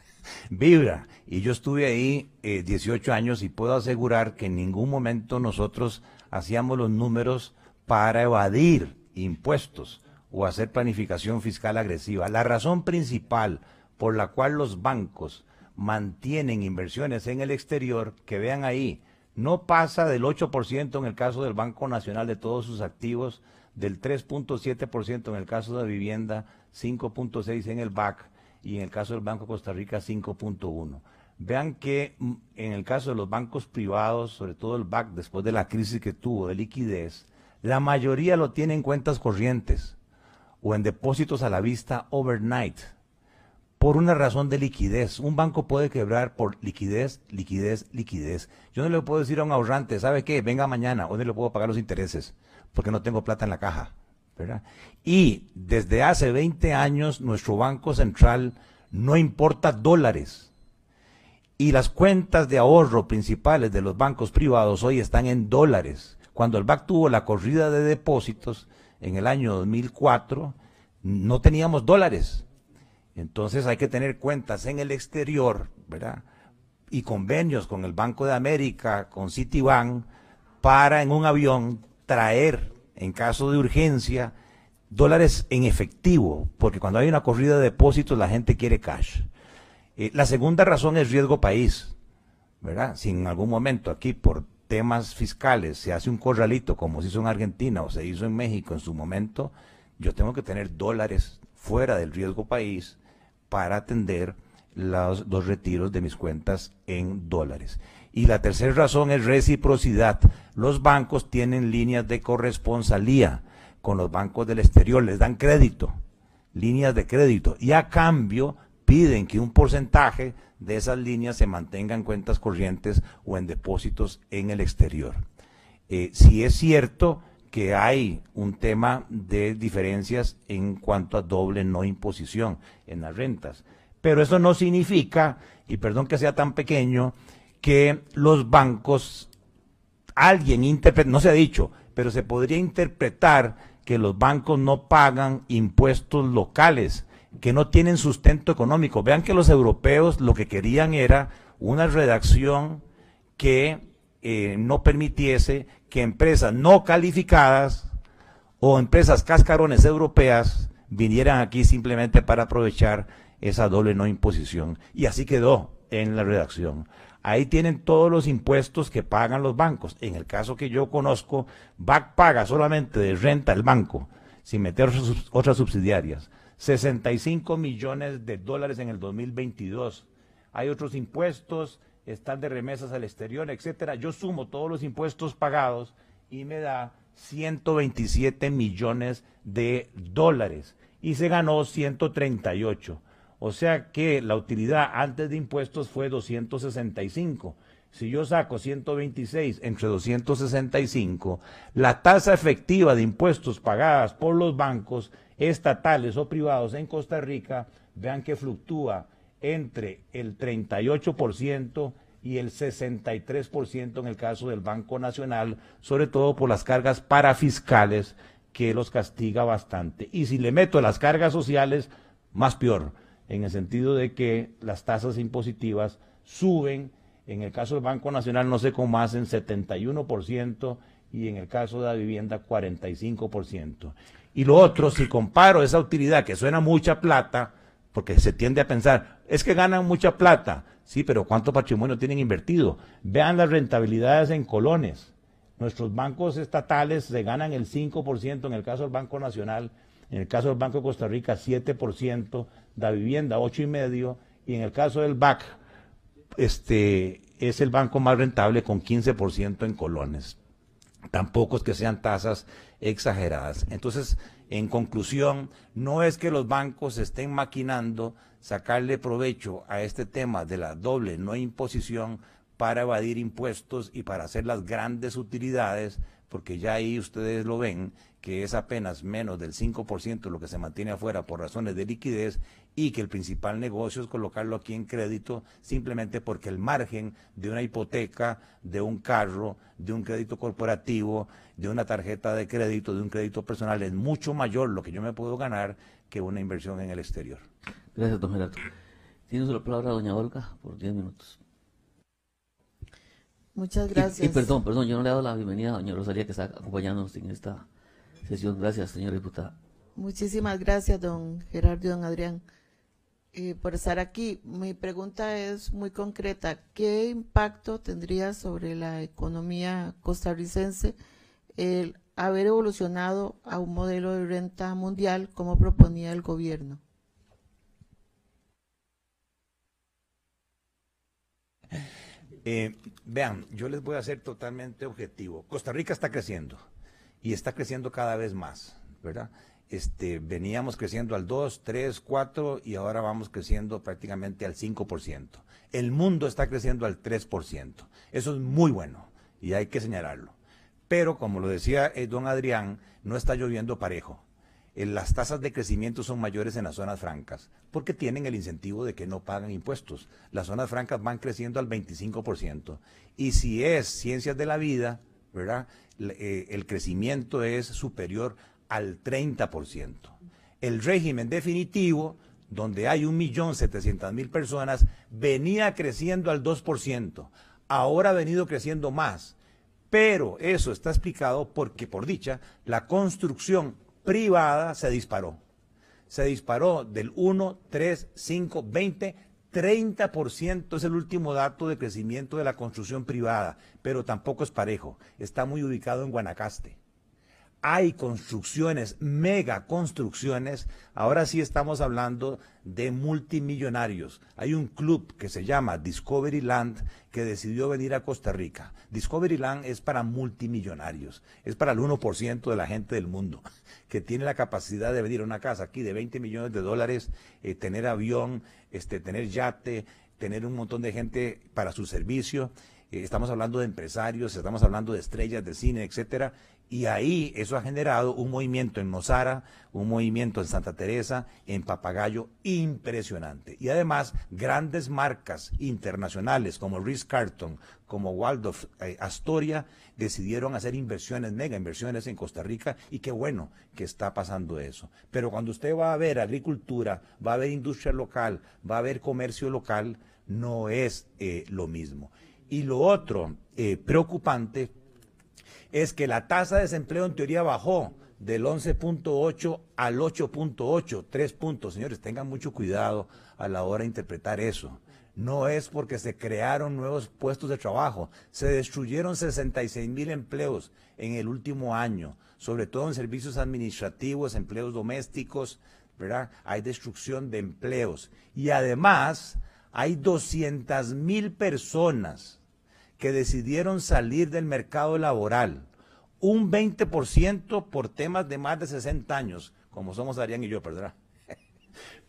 vibra. Y yo estuve ahí 18 eh, años y puedo asegurar que en ningún momento nosotros hacíamos los números para evadir impuestos o hacer planificación fiscal agresiva. La razón principal por la cual los bancos mantienen inversiones en el exterior, que vean ahí, no pasa del 8% en el caso del Banco Nacional de todos sus activos, del 3.7% en el caso de vivienda, 5.6% en el BAC y en el caso del Banco de Costa Rica 5.1%. Vean que mm, en el caso de los bancos privados, sobre todo el BAC, después de la crisis que tuvo de liquidez, la mayoría lo tiene en cuentas corrientes o en depósitos a la vista overnight, por una razón de liquidez. Un banco puede quebrar por liquidez, liquidez, liquidez. Yo no le puedo decir a un ahorrante, ¿sabe qué? Venga mañana, o no le puedo pagar los intereses porque no tengo plata en la caja. Y desde hace 20 años nuestro Banco Central no importa dólares. Y las cuentas de ahorro principales de los bancos privados hoy están en dólares. Cuando el BAC tuvo la corrida de depósitos en el año 2004, no teníamos dólares. Entonces hay que tener cuentas en el exterior, ¿verdad? Y convenios con el Banco de América, con Citibank, para en un avión traer, en caso de urgencia, dólares en efectivo, porque cuando hay una corrida de depósitos la gente quiere cash. Eh, la segunda razón es riesgo país. ¿verdad? Si en algún momento aquí por temas fiscales se hace un corralito como se hizo en Argentina o se hizo en México en su momento, yo tengo que tener dólares fuera del riesgo país para atender los, los retiros de mis cuentas en dólares. Y la tercera razón es reciprocidad. Los bancos tienen líneas de corresponsalía con los bancos del exterior, les dan crédito, líneas de crédito, y a cambio piden que un porcentaje de esas líneas se mantenga en cuentas corrientes o en depósitos en el exterior. Eh, si es cierto que hay un tema de diferencias en cuanto a doble no imposición en las rentas, pero eso no significa, y perdón que sea tan pequeño, que los bancos, alguien interpreta, no se ha dicho, pero se podría interpretar que los bancos no pagan impuestos locales, que no tienen sustento económico. Vean que los europeos lo que querían era una redacción que eh, no permitiese que empresas no calificadas o empresas cascarones europeas vinieran aquí simplemente para aprovechar esa doble no imposición. Y así quedó en la redacción. Ahí tienen todos los impuestos que pagan los bancos. En el caso que yo conozco, BAC paga solamente de renta el banco, sin meter otras subsidiarias. 65 millones de dólares en el 2022. Hay otros impuestos, están de remesas al exterior, etcétera. Yo sumo todos los impuestos pagados y me da 127 millones de dólares y se ganó 138. O sea que la utilidad antes de impuestos fue 265. Si yo saco 126 entre 265, la tasa efectiva de impuestos pagadas por los bancos estatales o privados en Costa Rica, vean que fluctúa entre el 38% y el 63% en el caso del Banco Nacional, sobre todo por las cargas parafiscales que los castiga bastante. Y si le meto las cargas sociales, más peor en el sentido de que las tasas impositivas suben, en el caso del Banco Nacional no sé cómo hacen 71% y en el caso de la vivienda 45%. Y lo otro, si comparo esa utilidad que suena mucha plata, porque se tiende a pensar, es que ganan mucha plata, sí, pero ¿cuánto patrimonio tienen invertido? Vean las rentabilidades en colones. Nuestros bancos estatales se ganan el 5% en el caso del Banco Nacional en el caso del Banco de Costa Rica 7%, da vivienda 8,5% y en el caso del BAC este, es el banco más rentable con 15% en colones. Tampoco es que sean tasas exageradas. Entonces, en conclusión, no es que los bancos estén maquinando sacarle provecho a este tema de la doble no imposición para evadir impuestos y para hacer las grandes utilidades, porque ya ahí ustedes lo ven, que es apenas menos del 5% lo que se mantiene afuera por razones de liquidez y que el principal negocio es colocarlo aquí en crédito simplemente porque el margen de una hipoteca, de un carro, de un crédito corporativo, de una tarjeta de crédito, de un crédito personal es mucho mayor lo que yo me puedo ganar que una inversión en el exterior. Gracias, don Gerardo. Tiene la palabra doña Olga por 10 minutos. Muchas gracias. Y, perdón, perdón, yo no le he dado la bienvenida a doña Rosalía que está acompañándonos en esta sesión. Gracias, señora diputada. Muchísimas gracias, don Gerardo y don Adrián, por estar aquí. Mi pregunta es muy concreta. ¿Qué impacto tendría sobre la economía costarricense el haber evolucionado a un modelo de renta mundial como proponía el gobierno? Eh, vean, yo les voy a ser totalmente objetivo. Costa Rica está creciendo y está creciendo cada vez más, ¿verdad? Este, veníamos creciendo al 2, 3, 4 y ahora vamos creciendo prácticamente al 5%. El mundo está creciendo al 3%. Eso es muy bueno y hay que señalarlo. Pero como lo decía eh, don Adrián, no está lloviendo parejo. Eh, las tasas de crecimiento son mayores en las zonas francas porque tienen el incentivo de que no pagan impuestos. Las zonas francas van creciendo al 25%. Y si es ciencias de la vida, ¿verdad? Eh, el crecimiento es superior al 30%. El régimen definitivo, donde hay 1.700.000 personas, venía creciendo al 2%. Ahora ha venido creciendo más. Pero eso está explicado porque, por dicha, la construcción privada se disparó. Se disparó del 1, 3, 5, 20, 30% es el último dato de crecimiento de la construcción privada, pero tampoco es parejo. Está muy ubicado en Guanacaste. Hay construcciones, mega construcciones. Ahora sí estamos hablando de multimillonarios. Hay un club que se llama Discovery Land que decidió venir a Costa Rica. Discovery Land es para multimillonarios, es para el 1% de la gente del mundo que tiene la capacidad de venir a una casa aquí de 20 millones de dólares, eh, tener avión, este, tener yate, tener un montón de gente para su servicio. Eh, estamos hablando de empresarios, estamos hablando de estrellas de cine, etcétera, y ahí eso ha generado un movimiento en Nosara, un movimiento en Santa Teresa, en Papagayo, impresionante. Y además, grandes marcas internacionales como Ritz Carton, como Waldorf eh, Astoria, decidieron hacer inversiones, mega inversiones en Costa Rica, y qué bueno que está pasando eso. Pero cuando usted va a ver agricultura, va a ver industria local, va a ver comercio local, no es eh, lo mismo. Y lo otro eh, preocupante es que la tasa de desempleo en teoría bajó del 11.8 al 8.8, tres puntos. Señores, tengan mucho cuidado a la hora de interpretar eso. No es porque se crearon nuevos puestos de trabajo, se destruyeron 66 mil empleos en el último año, sobre todo en servicios administrativos, empleos domésticos, ¿verdad? Hay destrucción de empleos. Y además hay 200 mil personas que decidieron salir del mercado laboral, un 20% por temas de más de 60 años, como somos Adrián y yo, ¿verdad?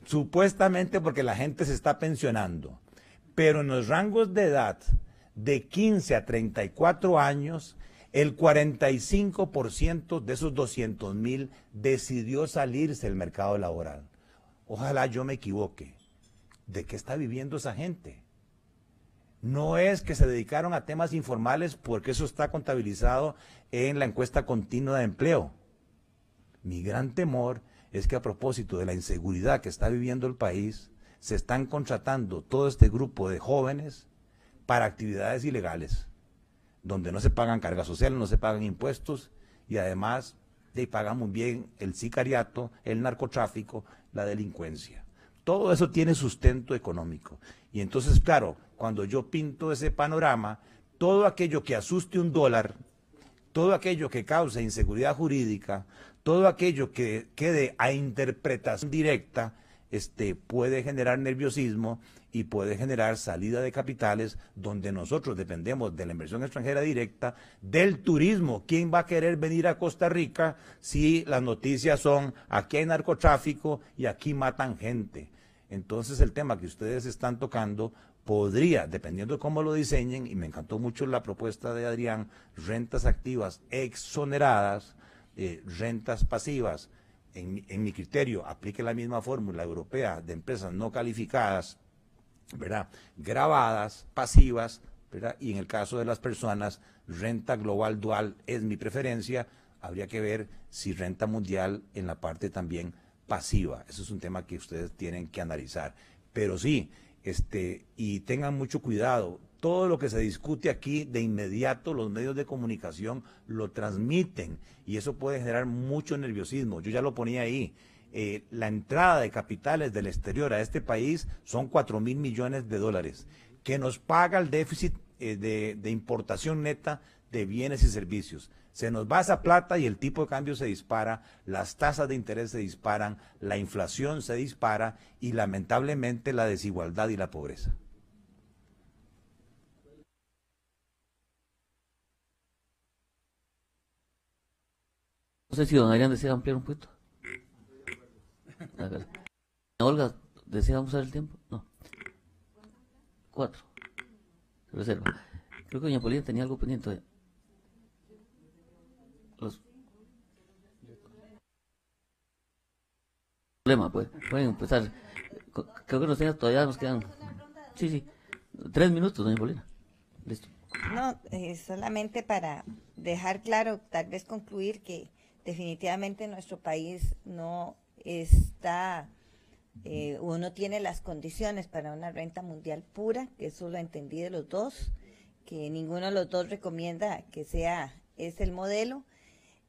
Supuestamente porque la gente se está pensionando, pero en los rangos de edad de 15 a 34 años, el 45% de esos 200 mil decidió salirse del mercado laboral. Ojalá yo me equivoque. ¿De qué está viviendo esa gente? No es que se dedicaron a temas informales porque eso está contabilizado en la encuesta continua de empleo. Mi gran temor es que a propósito de la inseguridad que está viviendo el país, se están contratando todo este grupo de jóvenes para actividades ilegales, donde no se pagan cargas sociales, no se pagan impuestos y además de pagan muy bien el sicariato, el narcotráfico, la delincuencia. Todo eso tiene sustento económico. Y entonces, claro, cuando yo pinto ese panorama, todo aquello que asuste un dólar, todo aquello que cause inseguridad jurídica, todo aquello que quede a interpretación directa, este, puede generar nerviosismo y puede generar salida de capitales donde nosotros dependemos de la inversión extranjera directa, del turismo. ¿Quién va a querer venir a Costa Rica si las noticias son aquí hay narcotráfico y aquí matan gente? Entonces el tema que ustedes están tocando podría, dependiendo de cómo lo diseñen, y me encantó mucho la propuesta de Adrián, rentas activas exoneradas, eh, rentas pasivas, en, en, mi criterio, aplique la misma fórmula europea de empresas no calificadas, ¿verdad? Grabadas, pasivas, ¿verdad? Y en el caso de las personas, renta global dual es mi preferencia. Habría que ver si renta mundial en la parte también pasiva. Eso es un tema que ustedes tienen que analizar. Pero sí, este, y tengan mucho cuidado. Todo lo que se discute aquí, de inmediato los medios de comunicación lo transmiten y eso puede generar mucho nerviosismo. Yo ya lo ponía ahí. Eh, la entrada de capitales del exterior a este país son 4 mil millones de dólares, que nos paga el déficit eh, de, de importación neta de bienes y servicios. Se nos va esa plata y el tipo de cambio se dispara, las tasas de interés se disparan, la inflación se dispara y lamentablemente la desigualdad y la pobreza. No sé si don Adrián desea ampliar un poquito. Olga, ¿desea usar el tiempo? No. Cuatro. Reserva. Creo que doña Polina tenía algo pendiente. Los... Problema, pues. Pueden empezar. Creo que nos quedan, todavía nos quedan. Sí, sí. Tres minutos, doña Polina. Listo. No, eh, solamente para dejar claro, tal vez concluir que definitivamente nuestro país no está eh, o no tiene las condiciones para una renta mundial pura, que eso lo entendí de los dos, que ninguno de los dos recomienda que sea es el modelo,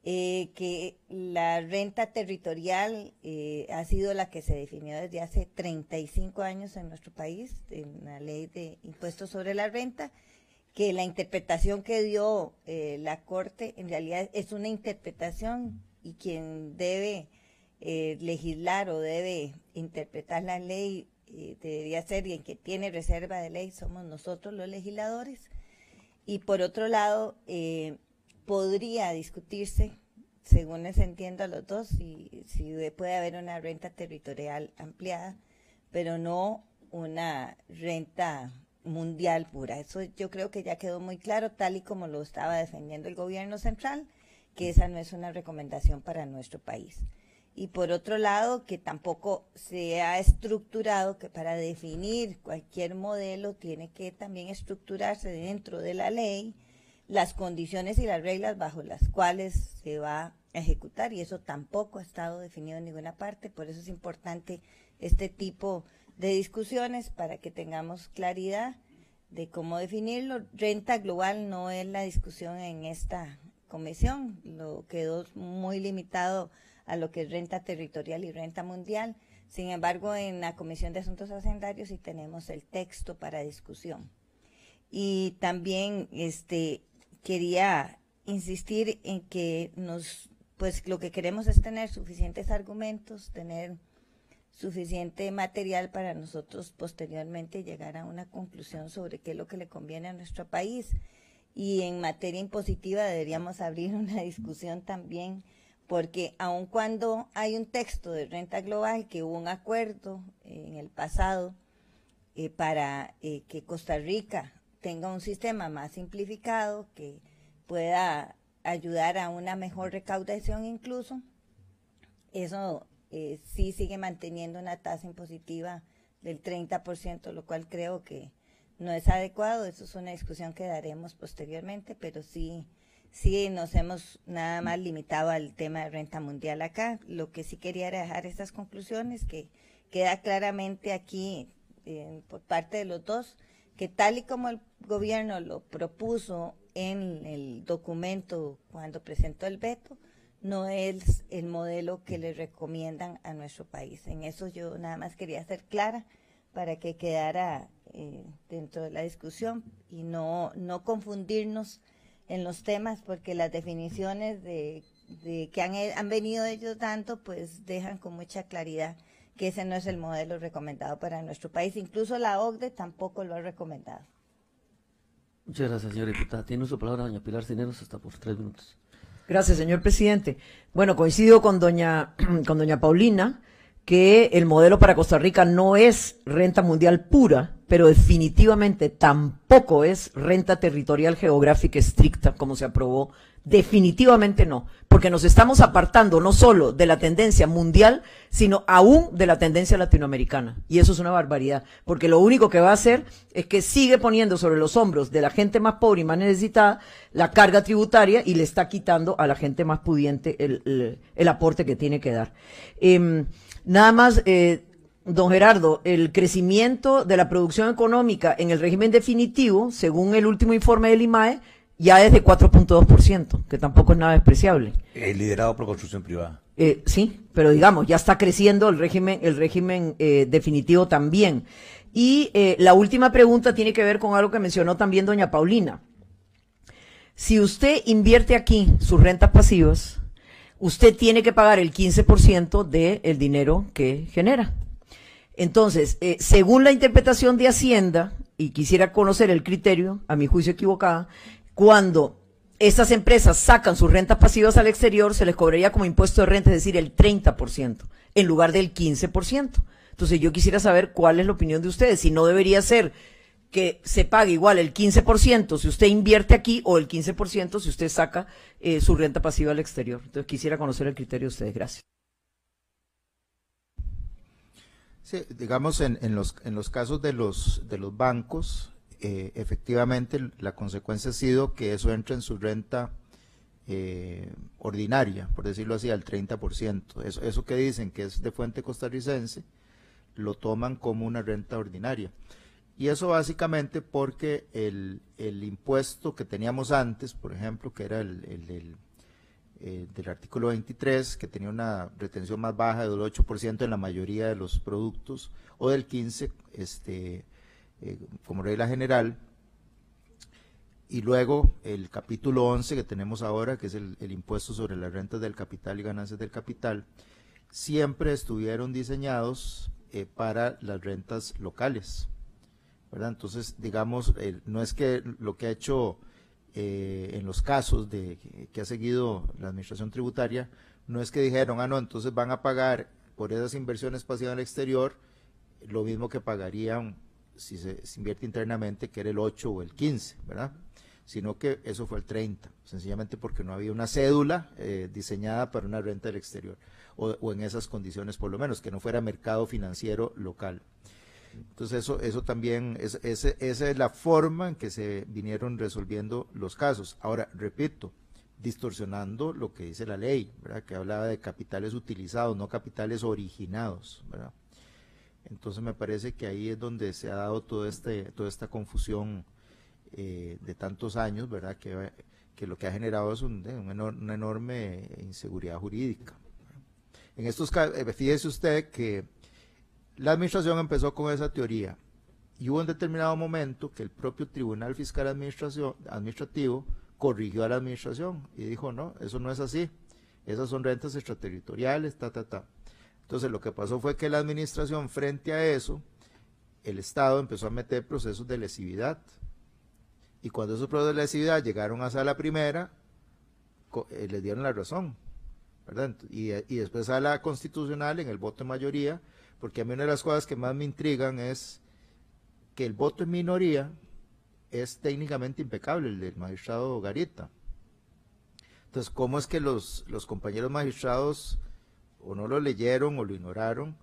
eh, que la renta territorial eh, ha sido la que se definió desde hace 35 años en nuestro país, en la ley de impuestos sobre la renta, que la interpretación que dio eh, la Corte en realidad es una interpretación y quien debe legislar o debe interpretar la ley debería ser y en que tiene reserva de ley somos nosotros los legisladores. Y por otro lado, podría discutirse, según les entiendo a los dos, si, si puede haber una renta territorial ampliada, pero no una renta mundial pura. Eso yo creo que ya quedó muy claro, tal y como lo estaba defendiendo el gobierno central, que esa no es una recomendación para nuestro país. Y por otro lado, que tampoco se ha estructurado que para definir cualquier modelo tiene que también estructurarse dentro de la ley las condiciones y las reglas bajo las cuales se va a ejecutar y eso tampoco ha estado definido en ninguna parte, por eso es importante este tipo de discusiones para que tengamos claridad de cómo definirlo. Renta global no es la discusión en esta comisión, lo quedó muy limitado a lo que es renta territorial y renta mundial. Sin embargo, en la Comisión de Asuntos Hacendarios sí tenemos el texto para discusión. Y también este quería insistir en que nos, pues lo que queremos es tener suficientes argumentos, tener suficiente material para nosotros posteriormente llegar a una conclusión sobre qué es lo que le conviene a nuestro país. Y en materia impositiva deberíamos abrir una discusión también, porque aun cuando hay un texto de renta global, que hubo un acuerdo en el pasado eh, para eh, que Costa Rica tenga un sistema más simplificado que pueda ayudar a una mejor recaudación incluso. Eso eh, sí sigue manteniendo una tasa impositiva del 30%, lo cual creo que no es adecuado. Eso es una discusión que daremos posteriormente, pero sí, sí nos hemos nada más limitado al tema de renta mundial acá. Lo que sí quería era dejar estas conclusiones que queda claramente aquí eh, por parte de los dos que tal y como el gobierno lo propuso en el documento cuando presentó el veto, no es el modelo que le recomiendan a nuestro país. En eso yo nada más quería ser clara para que quedara eh, dentro de la discusión y no, no confundirnos en los temas porque las definiciones de, que han, han venido ellos dando pues dejan con mucha claridad que ese no es el modelo recomendado para nuestro país. Incluso la OCDE tampoco lo ha recomendado. Muchas gracias, señora diputada. Tiene su palabra doña Pilar Cineros hasta por tres minutos. Gracias, señor presidente. Bueno, coincido con doña, con doña Paulina que el modelo para Costa Rica no es renta mundial pura, pero definitivamente tampoco es renta territorial geográfica estricta como se aprobó Definitivamente no, porque nos estamos apartando no solo de la tendencia mundial, sino aún de la tendencia latinoamericana. Y eso es una barbaridad, porque lo único que va a hacer es que sigue poniendo sobre los hombros de la gente más pobre y más necesitada la carga tributaria y le está quitando a la gente más pudiente el, aporte que tiene que dar. Em, nada más, eh, Don Gerardo, el crecimiento de la producción económica en el régimen definitivo, según el último informe del IMAE, ya es de 4.2%, que tampoco es nada despreciable. Eh, liderado por construcción privada. Eh, sí, pero digamos, ya está creciendo el régimen, el régimen eh, definitivo también. Y eh, la última pregunta tiene que ver con algo que mencionó también doña Paulina. Si usted invierte aquí sus rentas pasivas, usted tiene que pagar el 15% del dinero que genera. Entonces, según la interpretación de Hacienda, y quisiera conocer el criterio, a mi juicio equivocada, cuando estas empresas sacan sus rentas pasivas al exterior, se les cobraría como impuesto de renta, es decir, el 30%, en lugar del 15%. Entonces yo quisiera saber cuál es la opinión de ustedes, si no debería ser que se pague igual el 15% si usted invierte aquí o el 15% si usted saca eh, su renta pasiva al exterior. Entonces quisiera conocer el criterio de ustedes. Gracias. Sí, digamos en, en, los, en los casos de los, de los bancos, eh, efectivamente la consecuencia ha sido que eso entra en su renta eh, ordinaria, por decirlo así, al 30%. Eso, eso que dicen que es de fuente costarricense, lo toman como una renta ordinaria. Y eso básicamente porque el, el impuesto que teníamos antes, por ejemplo, que era el, el, eh, del artículo 23, que tenía una retención más baja del 8% en la mayoría de los productos, o del 15% este, eh, como regla general. Y luego el capítulo 11 que tenemos ahora, que es el, impuesto sobre las rentas del capital y ganancias del capital, siempre estuvieron diseñados eh, para las rentas locales. ¿verdad? Entonces, digamos, no es que lo que ha hecho eh, en los casos de que ha seguido la administración tributaria, no es que dijeron, ah, no, entonces van a pagar por esas inversiones pasivas el exterior lo mismo que pagarían si se, se invierte internamente, que era el 8 o el 15, ¿verdad? Sino que eso fue el 30, sencillamente porque no había una cédula eh, diseñada para una renta del exterior, o, o en esas condiciones por lo menos, que no fuera mercado financiero local. Entonces eso, eso también, es, esa es la forma en que se vinieron resolviendo los casos. Ahora, repito, distorsionando lo que dice la ley, ¿verdad? que hablaba de capitales utilizados, no capitales originados. ¿verdad? Entonces me parece que ahí es donde se ha dado todo este, toda esta confusión eh, de tantos años, ¿verdad? Que, que lo que ha generado es un- eh, un enor- una enorme inseguridad jurídica. En estos casos, fíjese usted que la administración empezó con esa teoría y hubo un determinado momento que el propio Tribunal Fiscal Administrativo corrigió a la administración y dijo, no, eso no es así, esas son rentas extraterritoriales, ta, ta, ta. Entonces lo que pasó fue que la administración frente a eso, el Estado empezó a meter procesos de lesividad. Y cuando esos procesos de lesividad llegaron a sala primera, eh, les dieron la razón. ¿verdad? Y, y después a la constitucional en el voto en mayoría, porque a mí una de las cosas que más me intrigan es que el voto en minoría es técnicamente impecable, el del magistrado Garita. Entonces, ¿cómo es que los, los compañeros magistrados o no lo leyeron o lo ignoraron?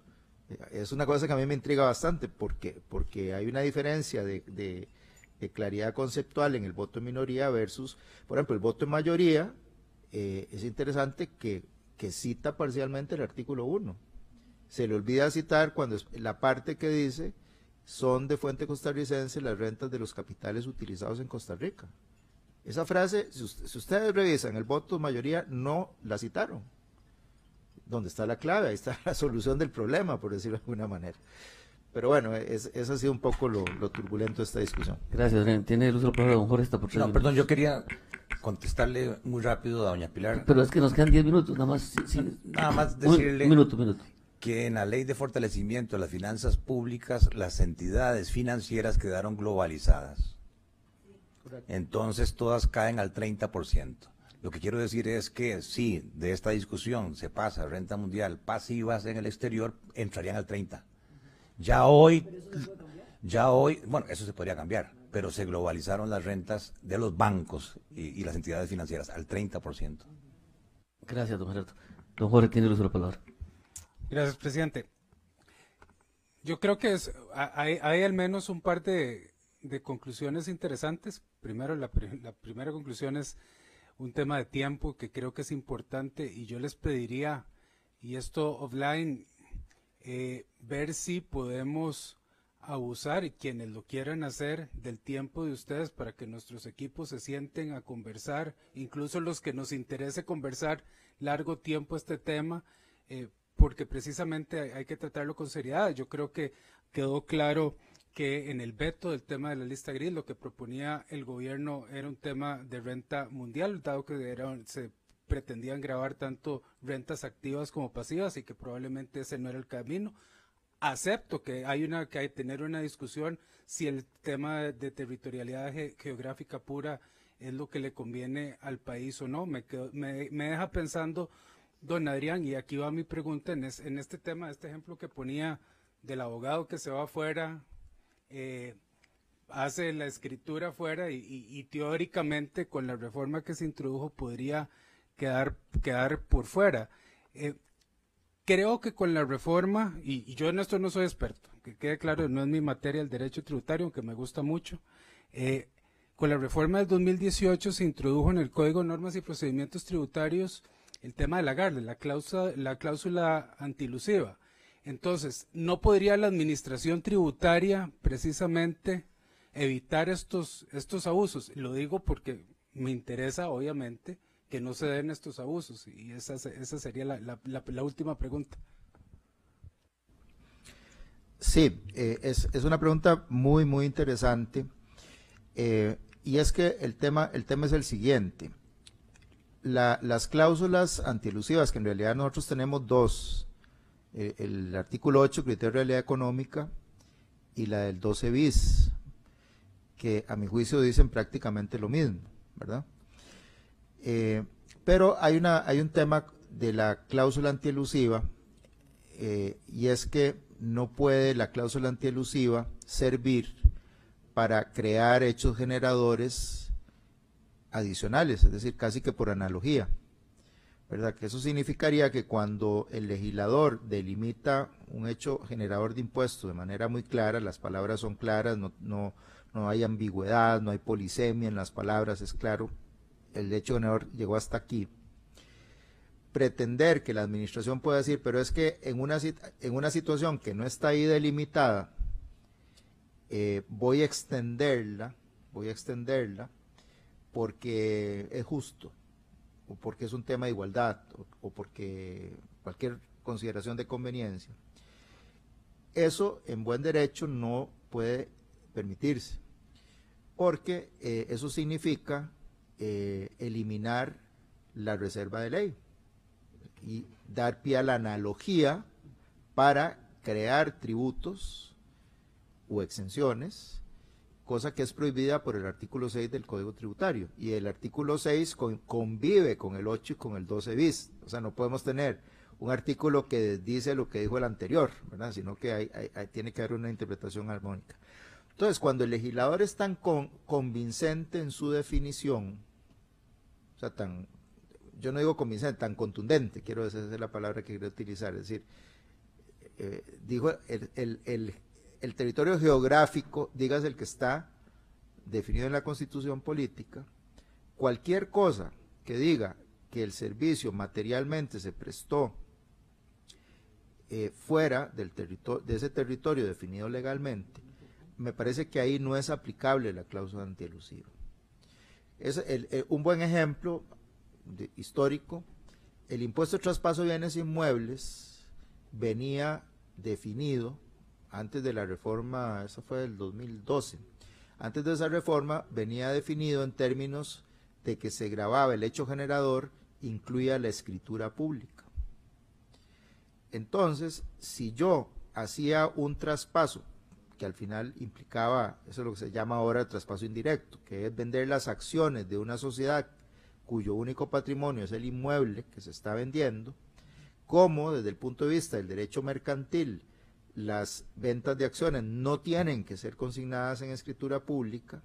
Eh, Es una cosa que a mí me intriga bastante, porque, porque hay una diferencia de, claridad conceptual en el voto en minoría versus, por ejemplo, el voto en mayoría, eh, es interesante que, que cita parcialmente el artículo 1. Se le olvida citar cuando es- la parte que dice son de fuente costarricense las rentas de los capitales utilizados en Costa Rica. Esa frase, si, us- si ustedes revisan el voto mayoría, no la citaron. ¿Dónde está la clave? Ahí está la solución del problema, por decirlo de alguna manera. Pero bueno, es, eso ha sido un poco lo, lo turbulento de esta discusión. Gracias, Adrián. Tiene el uso palabra don Jorge está por No, perdón, yo quería contestarle muy rápido a doña Pilar. Pero es que nos quedan 10 minutos, nada más. sí, sí. Nada más decirle- Un minuto, un minuto. Que en la ley de fortalecimiento de las finanzas públicas las entidades financieras quedaron globalizadas. Entonces todas caen al 30%. Lo que quiero decir es que si de esta discusión se pasa a renta mundial pasivas en el exterior, entrarían al 30. Ya hoy, ya hoy, bueno, eso se podría cambiar, pero se globalizaron las rentas de los bancos y, y las entidades financieras al 30%. Gracias, don Gerardo. Don Jorge tiene la palabra. Gracias, presidente. Yo creo que es, ha- hay, al menos un par de, conclusiones interesantes. Primero, la, la primera conclusión es un tema de tiempo que creo que es importante y yo les pediría, y esto offline, eh, ver si podemos abusar y quienes lo quieran hacer del tiempo de ustedes para que nuestros equipos se sienten a conversar, incluso los que nos interese conversar largo tiempo este tema, eh, porque precisamente hay, que tratarlo con seriedad. Yo creo que quedó claro que en el veto del tema de la lista gris lo que proponía el gobierno era un tema de renta mundial, dado que era- se pretendían grabar tanto rentas activas como pasivas y que probablemente ese no era el camino. Acepto que hay una que hay tener una discusión si el tema de, de territorialidad ge- geográfica pura es lo que le conviene al país o no. Me, quedo- me, me deja pensando, don Adrián, y aquí va mi pregunta en, en este tema, este ejemplo que ponía del abogado que se va afuera, eh, hace la escritura afuera y, teóricamente con la reforma que se introdujo podría quedar, quedar por fuera. Eh, creo que con la reforma, y, y yo en esto no soy experto, que quede claro, no es mi materia el derecho tributario, aunque me gusta mucho, eh, con la reforma del 2018 se introdujo en el Código de Normas y Procedimientos Tributarios el tema de la GARDE, la cláusula, la cláusula antilusiva. Entonces, ¿no podría la administración tributaria precisamente evitar estos, estos abusos? Lo digo porque me interesa, obviamente, que no se den estos abusos. Y esa, esa sería la, la, última pregunta. Sí, eh, es, es, una pregunta muy, muy interesante. Eh, y es que el tema, el tema es el siguiente. La, las cláusulas antielusivas, que en realidad nosotros tenemos dos, eh, el artículo 8, criterio de realidad económica, y la del 12 bis, que a mi juicio dicen prácticamente lo mismo, ¿verdad? Eh, pero hay, una, hay un tema de la cláusula antielusiva eh, y es que no puede la cláusula antielusiva servir para crear hechos generadores adicionales, es decir, casi que por analogía. ¿Verdad? Que eso significaría que cuando el legislador delimita un hecho generador de impuestos de manera muy clara, las palabras son claras, no, no, no hay ambigüedad, no hay polisemia en las palabras, es claro, el hecho generador llegó hasta aquí. Pretender que la administración pueda decir, pero es que en una, en una situación que no está ahí delimitada, eh, voy a extenderla, voy a extenderla porque es justo, o porque es un tema de igualdad, o, porque cualquier consideración de conveniencia. Eso en buen derecho no puede permitirse, porque eh, eso significa eh, eliminar la reserva de ley y dar pie a la analogía para crear tributos o exenciones, cosa que es prohibida por el artículo 6 del Código Tributario. Y el artículo 6 convive con el 8 y con el 12 bis. O sea, no podemos tener un artículo que dice lo que dijo el anterior, ¿verdad? sino que tiene que haber una interpretación armónica. Entonces, cuando el legislador es tan convincente en su definición, o sea, tan, yo no digo convincente, tan contundente, quiero decir, esa es la palabra que quiero utilizar, es decir, eh, dijo el, el, territorio geográfico, digas el que está definido en la constitución política, cualquier cosa que diga que el servicio materialmente se prestó eh, fuera del de ese territorio definido legalmente, me parece que ahí no es aplicable la cláusula antielusiva. Es un buen ejemplo histórico. El impuesto de traspaso de bienes inmuebles venía definido antes de la reforma, eso fue del 2012. Antes de esa reforma venía definido en términos de que se grababa el hecho generador, incluía la escritura pública. Entonces, si yo hacía un traspaso que al final implicaba, eso es lo que se llama ahora traspaso indirecto, que es vender las acciones de una sociedad cuyo único patrimonio es el inmueble que se está vendiendo, como desde el punto de vista del derecho mercantil, las ventas de acciones no tienen que ser consignadas en escritura pública,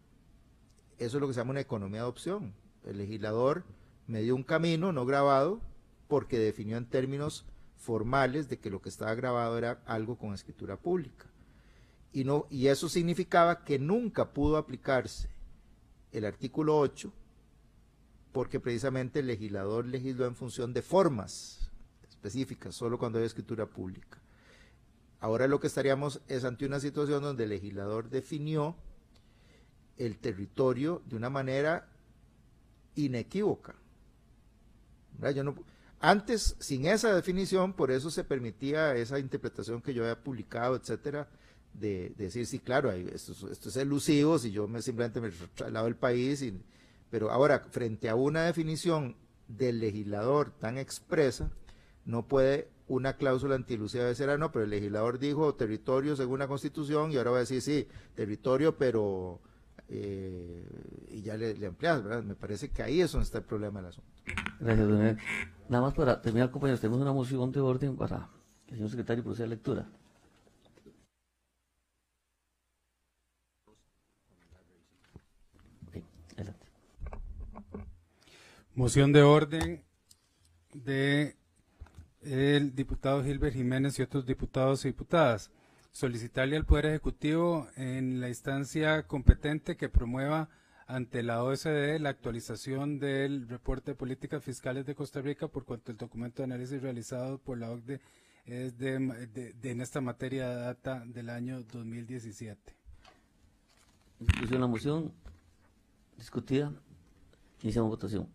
eso es lo que se llama una economía de opción. El legislador me dio un camino no grabado porque definió en términos formales de que lo que estaba grabado era algo con escritura pública y, no, y eso significaba que nunca pudo aplicarse el artículo 8 porque precisamente el legislador legisló en función de formas específicas, solo cuando hay escritura pública. Ahora lo que estaríamos es ante una situación donde el legislador definió el territorio de una manera inequívoca. Antes, sin esa definición, por eso se permitía esa interpretación que yo había publicado, etcétera, de, decir, sí, claro, esto, es elusivo, si yo me, simplemente me traslado del país, pero ahora, frente a una definición del legislador tan expresa, no puede una cláusula antielusiva decir, ah, no, pero el legislador dijo territorio según la constitución y ahora va a decir, sí, territorio, pero... Eh, y ya le, le amplias, ¿verdad? Me parece que ahí es donde está el problema del asunto. Gracias, don Nada más para terminar, compañeros, tenemos una moción de orden para que el señor secretario proceda a lectura. Moción de orden de el diputado Gilbert Jiménez y otros diputados y diputadas. Solicitarle al Poder Ejecutivo en la instancia competente que promueva ante la OSD la actualización del reporte de políticas fiscales de Costa Rica por cuanto el documento de análisis realizado por la OCDE es de, en esta materia data del año 2017. Discusión la moción. Discutida. Iniciamos votación.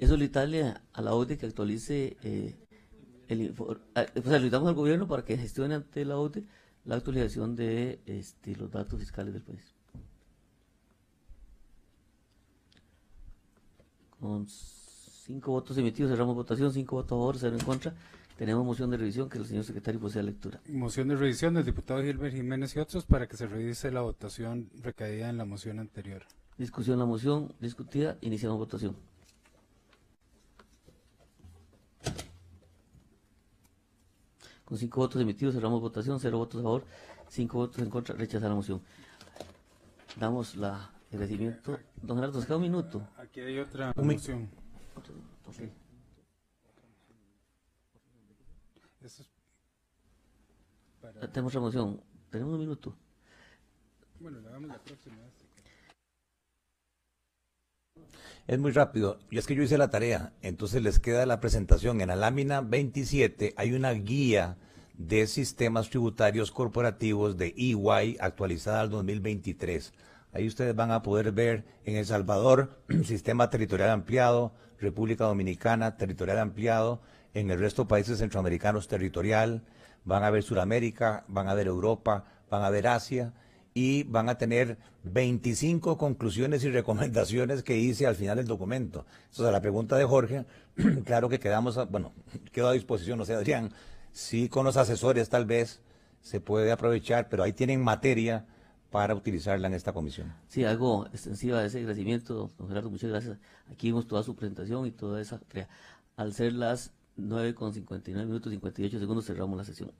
Eso solicitarle a la ODE que actualice eh, el infor- ah, o sea, solicitamos al gobierno para que gestione ante la ODE la actualización de este, los datos fiscales del país. Con cinco votos emitidos, cerramos votación, cinco votos a favor, cero en contra. Tenemos moción de revisión que el señor secretario posee lectura. Moción de revisión del diputado Gilbert Jiménez y otros para que se revise la votación recaída en la moción anterior. Discusión la moción discutida, iniciamos votación. Con cinco votos emitidos, cerramos votación, cero votos a favor, cinco votos en contra, rechazar la moción. Damos la agradecimiento. Don Gerardo, nos queda un minuto. Aquí hay otra moción. Ok. Eso es para- Ya Tenemos la moción. Tenemos un minuto. bueno, la damos la próxima vez. Es muy rápido. Y es que yo hice la tarea. Entonces les queda la presentación. En la lámina 27 hay una guía de sistemas tributarios corporativos de EY actualizada al 2023. Ahí ustedes van a poder ver en El Salvador, sistema territorial ampliado, República Dominicana, territorial ampliado, en el resto de países centroamericanos territorial, van a ver Sudamérica, van a ver Europa, van a ver Asia y van a tener 25 conclusiones y recomendaciones que hice al final del documento. Entonces, a la pregunta de Jorge, claro que quedamos, a- bueno, quedo a disposición, no sé, Adrián, sí con los asesores tal vez se puede aprovechar, pero ahí tienen materia para utilizarla en esta comisión. Sí, algo extensiva de ese agradecimiento, don Gerardo, muchas gracias. Aquí vimos toda su presentación y toda esa. Al ser las 9 con 59 minutos 58 segundos cerramos la sesión.